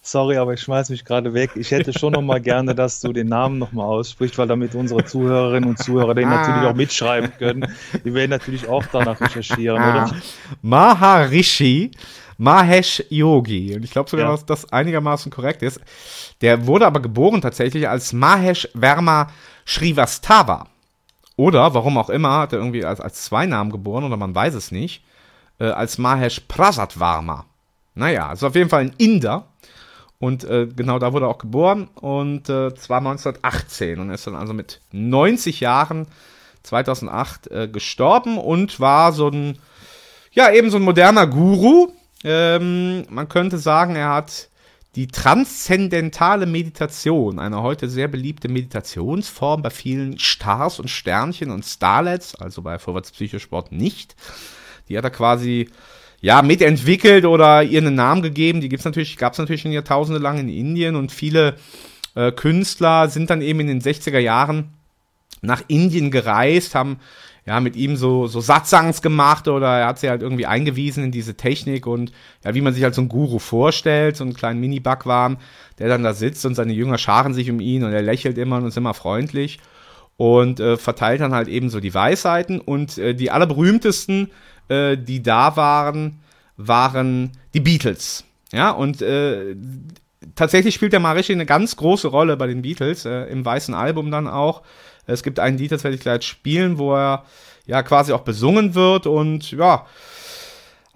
sorry, aber ich schmeiß mich gerade weg. Ich hätte schon noch mal gerne, dass du den Namen noch mal aussprichst, weil damit unsere Zuhörerinnen und Zuhörer den Ah. natürlich auch mitschreiben können. Die werden natürlich auch danach recherchieren, Ah. oder? Maharishi Mahesh Yogi. Und ich glaube sogar, Ja. dass das einigermaßen korrekt ist. Der wurde aber geboren tatsächlich als Mahesh Verma Srivastava. Oder, warum auch immer, hat er irgendwie als, als Zweinamen geboren, oder man weiß es nicht, äh, als Mahesh Prasad Varma. Naja, ist auf jeden Fall ein Inder. Und äh, genau da wurde er auch geboren. Und äh, zwar 1918. Und er ist dann also mit 90 Jahren 2008 äh, gestorben und war so ein, ja, eben so ein moderner Guru. Ähm, man könnte sagen, er hat die transzendentale Meditation, eine heute sehr beliebte Meditationsform bei vielen Stars und Sternchen und Starlets, also bei Vorwärts Psychosport nicht. Die hat er quasi ja mitentwickelt oder ihr einen Namen gegeben. Die gibt's natürlich, gab es natürlich schon Jahrtausende lang in Indien und viele äh, Künstler sind dann eben in den 60er Jahren nach Indien gereist, haben ja mit ihm so, so Satsangs gemacht oder er hat sie halt irgendwie eingewiesen in diese Technik und ja, wie man sich halt so einen Guru vorstellt, so einen kleinen Mini-Backwaren, der dann da sitzt und seine Jünger scharen sich um ihn und er lächelt immer und ist immer freundlich und äh, verteilt dann halt eben so die Weisheiten und äh, die allerberühmtesten, äh, die da waren, waren die Beatles. Ja, und äh, tatsächlich spielt der Maharishi eine ganz große Rolle bei den Beatles, äh, im weißen Album dann auch. Es gibt ein Lied, das werde ich gleich spielen, wo er ja quasi auch besungen wird und ja,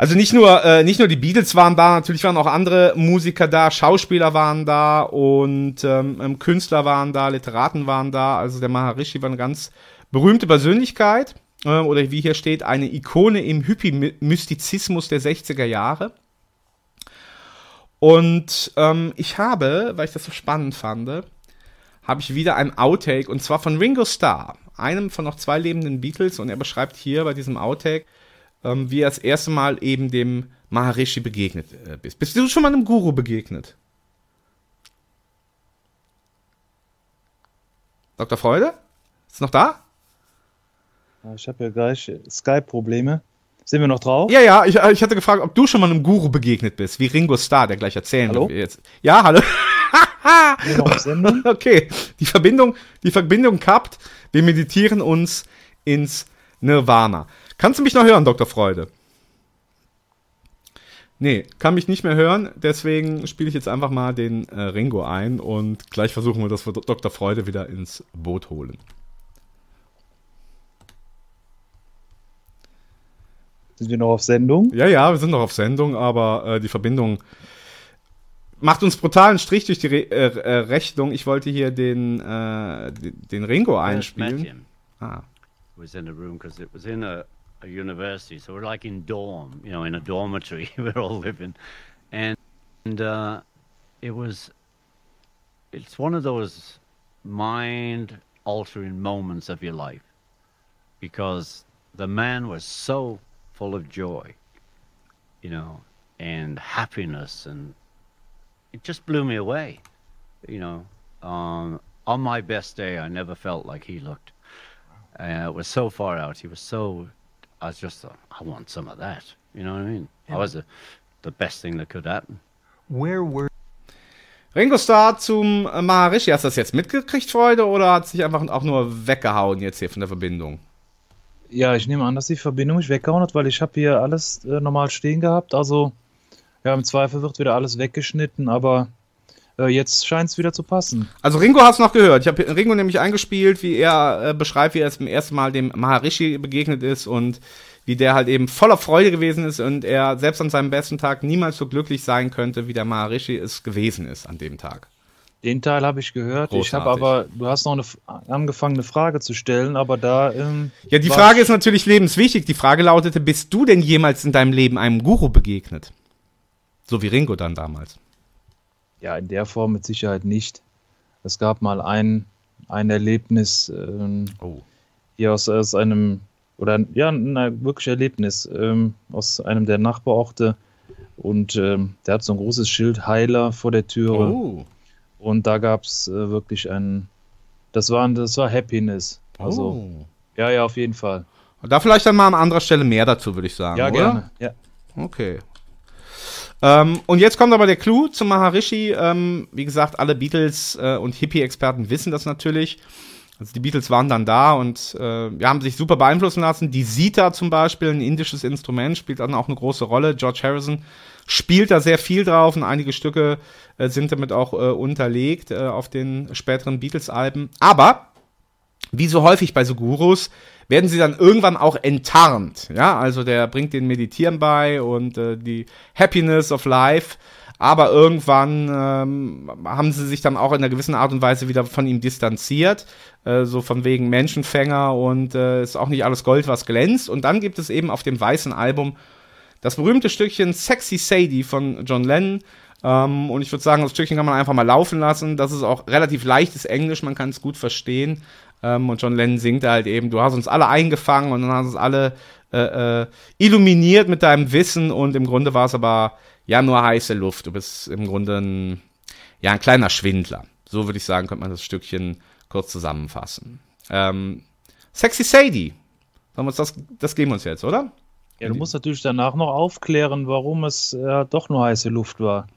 also nicht nur, äh, nicht nur die Beatles waren da, natürlich waren auch andere Musiker da, Schauspieler waren da und ähm, ähm, Künstler waren da, Literaten waren da. Also der Maharishi war eine ganz berühmte Persönlichkeit äh, oder wie hier steht, eine Ikone im Hippie-Mystizismus der 60er Jahre. Und ähm, ich habe, weil ich das so spannend fand, habe ich wieder ein Outtake und zwar von Ringo Starr, einem von noch zwei lebenden Beatles und er beschreibt hier bei diesem Outtake, ähm, wie er das erste Mal eben dem Maharishi begegnet äh, bist. Bist du schon mal einem Guru begegnet? Dr. Freude? Ist noch da? Ich habe ja gleich Skype-Probleme. Sind wir noch drauf? Ja, ja, ich, ich hatte gefragt, ob du schon mal einem Guru begegnet bist, wie Ringo Starr, der gleich erzählen Hallo? wird. Jetzt. Ja, hallo. Sendung? Okay, die Verbindung, die Verbindung kappt. Wir meditieren uns ins Nirvana. Kannst du mich noch hören, Dr. Freude? Nee, kann mich nicht mehr hören, deswegen spiele ich jetzt einfach mal den äh, Ringo ein und gleich versuchen wir, dass wir Dr. Freude wieder ins Boot holen. Sind wir noch auf Sendung? Ja, ja, wir sind noch auf Sendung, aber äh, die Verbindung macht uns brutalen Strich durch die Re äh, äh, Rechnung. Ich wollte hier den, äh, den, Ringo einspielen. Ah. was in a room because it was in a, a university, so we're like in dorm, you know, in a dormitory. we're all living, and and uh, it was. It's one of those mind-altering moments of your life, because the man was so full of joy, you know, and happiness, and it just blew me away, you know. Um, on my best day, I never felt like he looked. Uh, it was so far out. He was so. I was just thought, I want some of that. You know what I mean? I was the, the best thing that could happen. Where were Ringo Starr zum äh, Maharishi. Hast du das jetzt mitgekriegt, Freude, oder hat sich einfach auch nur weggehauen jetzt hier von der Verbindung? Ja, ich nehme an, dass die Verbindung mich weggehauen hat, weil ich habe hier alles äh, normal stehen gehabt. Also Ja, im Zweifel wird wieder alles weggeschnitten, aber äh, jetzt scheint es wieder zu passen. Also Ringo hat's noch gehört. Ich habe Ringo nämlich eingespielt, wie er äh, beschreibt, wie er zum ersten Mal dem Maharishi begegnet ist und wie der halt eben voller Freude gewesen ist und er selbst an seinem besten Tag niemals so glücklich sein könnte, wie der Maharishi es gewesen ist an dem Tag. Den Teil habe ich gehört. Ich habe Großartig. aber, du hast noch eine angefangen, eine Frage zu stellen, aber da. Ähm, Ja, die Frage ist natürlich lebenswichtig. Die Frage lautete, bist du denn jemals in deinem Leben einem Guru begegnet? So wie Ringo dann damals. Ja, in der Form mit Sicherheit nicht. Es gab mal ein, ein Erlebnis ähm, Oh. hier aus, aus einem, oder ja, ein wirklich Erlebnis ähm, aus einem der Nachbarorte. Und ähm, der hat so ein großes Schild Heiler vor der Türe. Oh. Und da gab es äh, wirklich ein, das war, das war Happiness. Also, Oh. ja, ja, auf jeden Fall. Da vielleicht dann mal an anderer Stelle mehr dazu, würde ich sagen. Ja, oder? gerne. Ja. Okay. Ähm, und jetzt kommt aber der Clou zum Maharishi. Ähm, wie gesagt, alle Beatles äh, und Hippie-Experten wissen das natürlich. Also die Beatles waren dann da und äh, ja, haben sich super beeinflussen lassen. Die Sita zum Beispiel, ein indisches Instrument, spielt dann auch eine große Rolle. George Harrison spielt da sehr viel drauf und einige Stücke äh, sind damit auch äh, unterlegt äh, auf den späteren Beatles-Alben. Aber wie so häufig bei so Gurus, werden sie dann irgendwann auch enttarnt. Ja, also der bringt den Meditieren bei und äh, die Happiness of Life. Aber irgendwann ähm, haben sie sich dann auch in einer gewissen Art und Weise wieder von ihm distanziert. Äh, so von wegen Menschenfänger und äh, ist auch nicht alles Gold, was glänzt. Und dann gibt es eben auf dem weißen Album das berühmte Stückchen Sexy Sadie von John Lennon. Ähm, und ich würde sagen, das Stückchen kann man einfach mal laufen lassen. Das ist auch relativ leichtes Englisch, man kann es gut verstehen. Ähm, und John Lennon singt halt eben, du hast uns alle eingefangen und dann hast uns alle äh, äh, illuminiert mit deinem Wissen und im Grunde war es aber ja nur heiße Luft. Du bist im Grunde ein, ja, ein kleiner Schwindler. So würde ich sagen, könnte man das Stückchen kurz zusammenfassen. Ähm, Sexy Sadie. Sollen wir uns das, das geben wir uns jetzt, oder? Ja, du musst natürlich danach noch aufklären, warum es äh, doch nur heiße Luft war.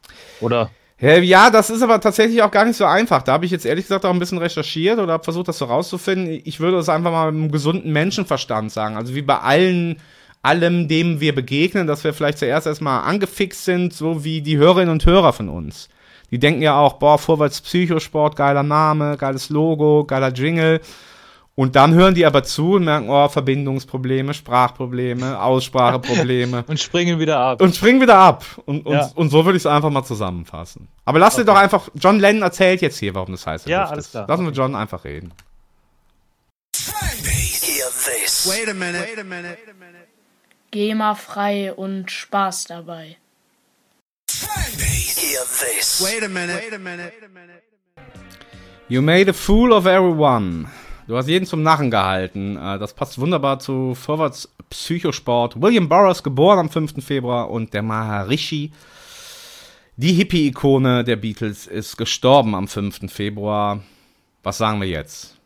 Oder? Ja, das ist aber tatsächlich auch gar nicht so einfach. Da habe ich jetzt ehrlich gesagt auch ein bisschen recherchiert oder habe versucht, das so rauszufinden. Ich würde es einfach mal mit einem gesunden Menschenverstand sagen. Also wie bei allen, allem, dem wir begegnen, dass wir vielleicht zuerst erstmal angefixt sind, so wie die Hörerinnen und Hörer von uns. Die denken ja auch, boah, Vorwärts Psychosport, geiler Name, geiles Logo, geiler Jingle. Und dann hören die aber zu und merken, oh, Verbindungsprobleme, Sprachprobleme, Ausspracheprobleme. Und springen wieder ab. Und springen wieder ab. Und, und, Ja. und so würde ich es einfach mal zusammenfassen. Aber lass dir doch einfach, John Lennon erzählt jetzt hier, warum das heißt. Ja, alles klar. Lassen wir John einfach reden. Wait a minute. Wait a minute. GEMA-frei und Spaß dabei. Wait a minute. Wait a minute. You made a fool of everyone. Du hast jeden zum Narren gehalten. Äh, Das passt wunderbar zu Vorwärts Psychosport. William Burroughs, geboren am 5. Februar und der Maharishi, die Hippie-Ikone der Beatles, ist gestorben am 5. Februar. Was sagen wir jetzt?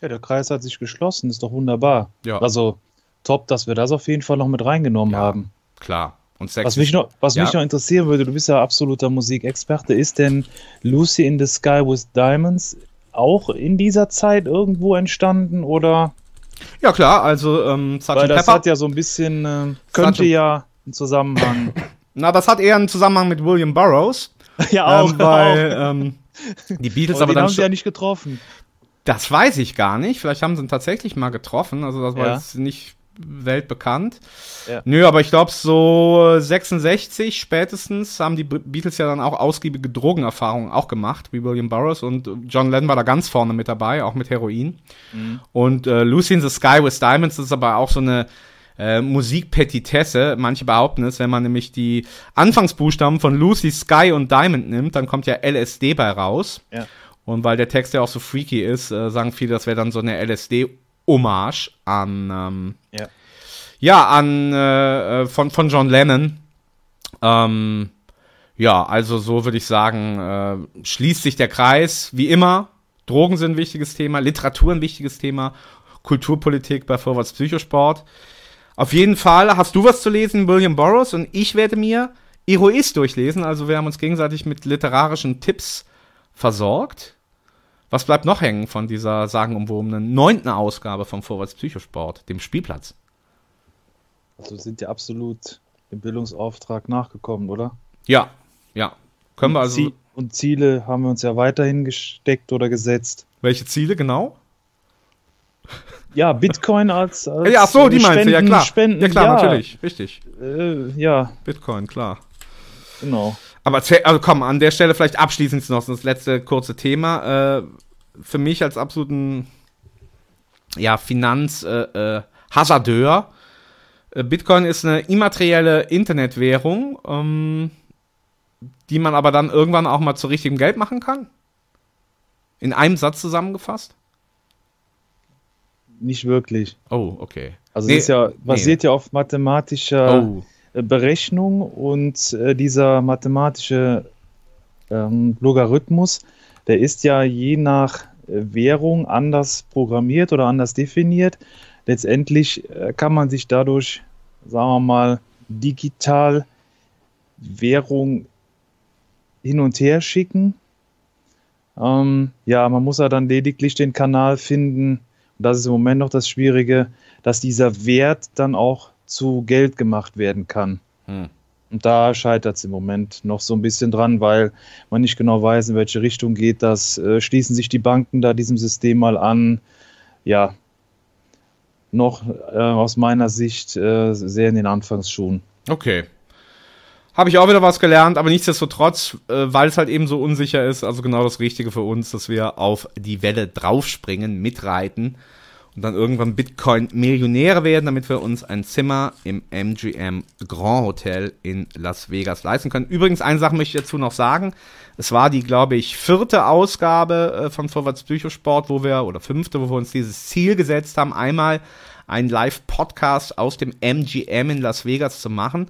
Ja, der Kreis hat sich geschlossen, ist doch wunderbar. Ja. Also top, dass wir das auf jeden Fall noch mit reingenommen haben. Klar. Und Sex Was, mich noch, was Ja. mich noch interessieren würde, du bist ja absoluter Musikexperte, ist denn Lucy in the Sky with Diamonds auch in dieser Zeit irgendwo entstanden oder? Ja klar, also ähm. Weil das Pepper. hat ja so ein bisschen, äh, könnte Sgt. ja einen Zusammenhang. Na, das hat eher einen Zusammenhang mit William Burroughs. Ja, auch, Ähm, weil auch. ähm, die Beatles Aber aber dann haben sie ja nicht getroffen. Das weiß ich gar nicht. Vielleicht haben sie ihn tatsächlich mal getroffen. Also das war Ja. jetzt nicht weltbekannt. Ja. Nö, aber ich glaube so 66 spätestens haben die Be- Beatles ja dann auch ausgiebige Drogenerfahrungen auch gemacht, wie William Burroughs und John Lennon war da ganz vorne mit dabei, auch mit Heroin. Mhm. Und äh, Lucy in the Sky with Diamonds ist aber auch so eine äh, Musikpetitesse. Manche behaupten es, wenn man nämlich die Anfangsbuchstaben von Lucy, Sky und Diamond nimmt, dann kommt ja LSD bei raus. Ja. Und weil der Text ja auch so freaky ist, äh, sagen viele, das wäre dann so eine LSD-Hommage an, ähm, Ja. ja, an, äh, äh, von, von John Lennon. Ähm, ja, also so würde ich sagen, äh, schließt sich der Kreis, wie immer. Drogen sind ein wichtiges Thema, Literatur ein wichtiges Thema, Kulturpolitik bei Vorwärts Psychosport. Auf jeden Fall hast du was zu lesen, William Burroughs, und ich werde mir Eroist durchlesen. Also wir haben uns gegenseitig mit literarischen Tipps versorgt. Was bleibt noch hängen von dieser sagenumwobenen neunten Ausgabe vom Vorwärts Psychosport, dem Spielplatz? Also sind ja absolut dem Bildungsauftrag nachgekommen, oder? Ja, ja. Können wir Und also. Zie- Und Ziele haben wir uns ja weiterhin gesteckt oder gesetzt. Welche Ziele genau? Ja, Bitcoin als, als ja, ach so, die meinst du, ja Spenden- klar. Spenden, ja klar, natürlich, richtig. Äh, ja, Bitcoin, klar. genau. Aber also komm, an der Stelle vielleicht abschließend noch das letzte kurze Thema. Äh, für mich als absoluten ja, Finanz-Hasardeur. Äh, Hasardeur. Äh, Bitcoin ist eine immaterielle Internetwährung, ähm, die man aber dann irgendwann auch mal zu richtigem Geld machen kann. In einem Satz zusammengefasst. Nicht wirklich. Oh, okay. Also Nee, es ist ja, basiert ja auf mathematischer Oh. Berechnung und äh, dieser mathematische ähm, Logarithmus, der ist ja je nach äh, Währung anders programmiert oder anders definiert. Letztendlich äh, kann man sich dadurch, sagen wir mal, digital Währung hin und her schicken. Ähm, ja, man muss ja dann lediglich den Kanal finden, und das ist im Moment noch das Schwierige, dass dieser Wert dann auch zu Geld gemacht werden kann. Hm. Und da scheitert es im Moment noch so ein bisschen dran, weil man nicht genau weiß, in welche Richtung geht das. Äh, schließen sich die Banken da diesem System mal an? Ja, noch äh, aus meiner Sicht äh, sehr in den Anfangsschuhen. Okay. Habe ich auch wieder was gelernt, aber nichtsdestotrotz, äh, weil es halt eben so unsicher ist, also genau das Richtige für uns, dass wir auf die Welle draufspringen, mitreiten und dann irgendwann Bitcoin-Millionäre werden, damit wir uns ein Zimmer im MGM Grand Hotel in Las Vegas leisten können. Übrigens, eine Sache möchte ich dazu noch sagen. Es war die, glaube ich, vierte Ausgabe äh, von Vorwärts Psychosport, wo wir, oder fünfte, wo wir uns dieses Ziel gesetzt haben, einmal einen Live-Podcast aus dem MGM in Las Vegas zu machen.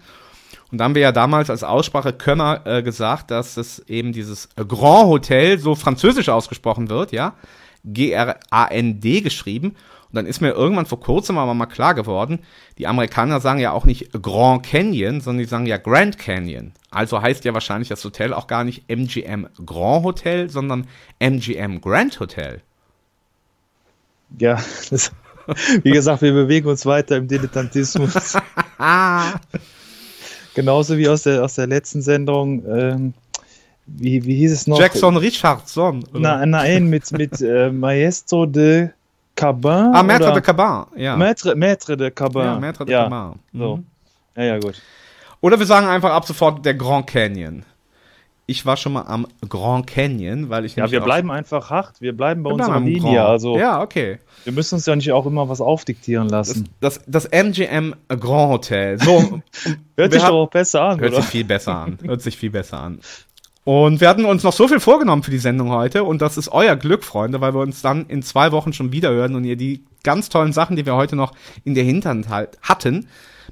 Und da haben wir ja damals als Aussprache Könner äh, gesagt, dass es eben dieses Grand Hotel so französisch ausgesprochen wird, ja. G-R-A-N-D geschrieben. Und dann ist mir irgendwann vor kurzem aber mal klar geworden, die Amerikaner sagen ja auch nicht Grand Canyon, sondern die sagen ja Grand Canyon. Also heißt ja wahrscheinlich das Hotel auch gar nicht MGM Grand Hotel, sondern MGM Grand Hotel. Ja, das, wie gesagt, wir bewegen uns weiter im Dilettantismus. Genauso wie aus der, aus der letzten Sendung. Ähm, wie, wie hieß es noch? Jackson Richardson. Na, nein, mit, mit äh, Maestro de Cabin. Ah, Maître oder? de Cabin, ja. Maître, Maître de Cabin. Ja, Maître de ja. Cabin. So. Mhm. Ja, ja, gut. Oder wir sagen einfach ab sofort der Grand Canyon. Ich war schon mal am Grand Canyon, weil ich Ja, wir bleiben einfach hart. Wir bleiben bei Wir bleiben unserer am Linie. Grand. Also, Ja, okay. wir müssen uns ja nicht auch immer was aufdiktieren lassen. Das, das MGM Grand Hotel. So, Hört sich doch auch besser an, Hört oder? sich viel besser an. Hört sich viel besser an. Und wir hatten uns noch so viel vorgenommen für die Sendung heute und das ist euer Glück, Freunde, weil wir uns dann in zwei Wochen schon wieder hören und ihr die ganz tollen Sachen, die wir heute noch in der Hinterhand halt hatten,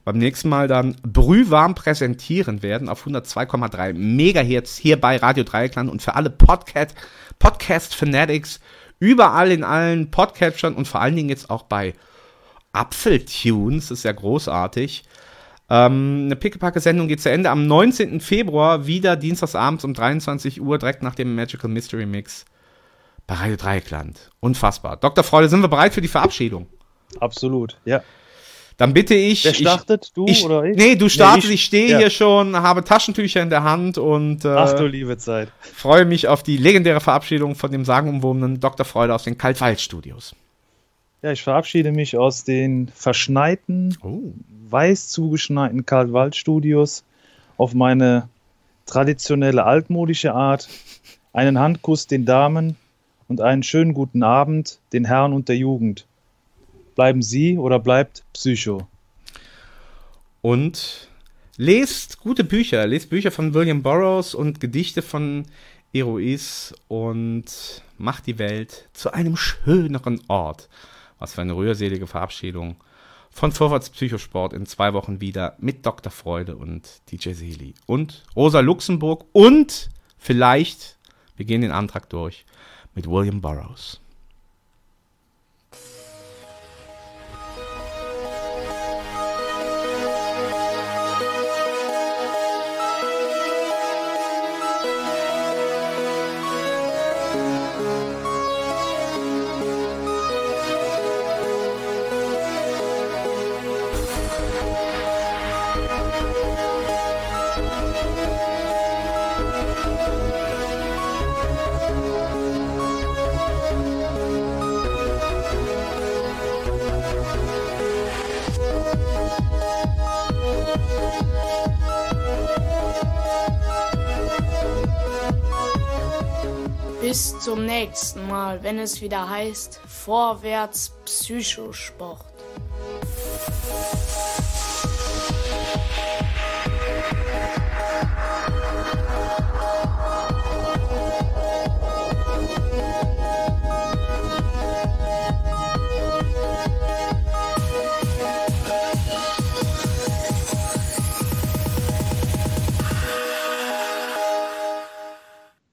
beim nächsten Mal dann brühwarm präsentieren werden auf 102,3 Megahertz hier bei Radio Dreieckland und für alle Podcast, Podcast Fanatics überall in allen Podcatchern und vor allen Dingen jetzt auch bei Apfeltunes, ist ja großartig. Ähm, eine Pickepacke-Sendung geht zu Ende am 19. Februar, wieder dienstagsabends um 23 Uhr, direkt nach dem Magical Mystery Mix bei Radio Dreieckland. Unfassbar. Dr. Freude, sind wir bereit für die Verabschiedung? Absolut, ja. Dann bitte ich. Wer startet, ich, du ich, oder ich? Nee, du Nee, startest, ich- ich, stehe ja. hier schon, habe Taschentücher in der Hand und äh, Ach du liebe Zeit. freue mich auf die legendäre Verabschiedung von dem sagenumwobenen Dr. Freude aus den Kaltwald-Studios. Ja, ich verabschiede mich aus den verschneiten, Oh. weiß zugeschneiten Karl-Wald-Studios auf meine traditionelle altmodische Art. Einen Handkuss den Damen und einen schönen guten Abend den Herren und der Jugend. Bleiben Sie oder bleibt Psycho. Und lest gute Bücher. Lest Bücher von William Burroughs und Gedichte von Eloise und macht die Welt zu einem schöneren Ort. Was für eine rührselige Verabschiedung von Vorwärts Psychosport in zwei Wochen wieder mit Dr. Freude und DJ Seli und Rosa Luxemburg und vielleicht, wir gehen den Antrag durch, mit William Burroughs. Bis zum nächsten Mal, wenn es wieder heißt Vorwärts Psychosport.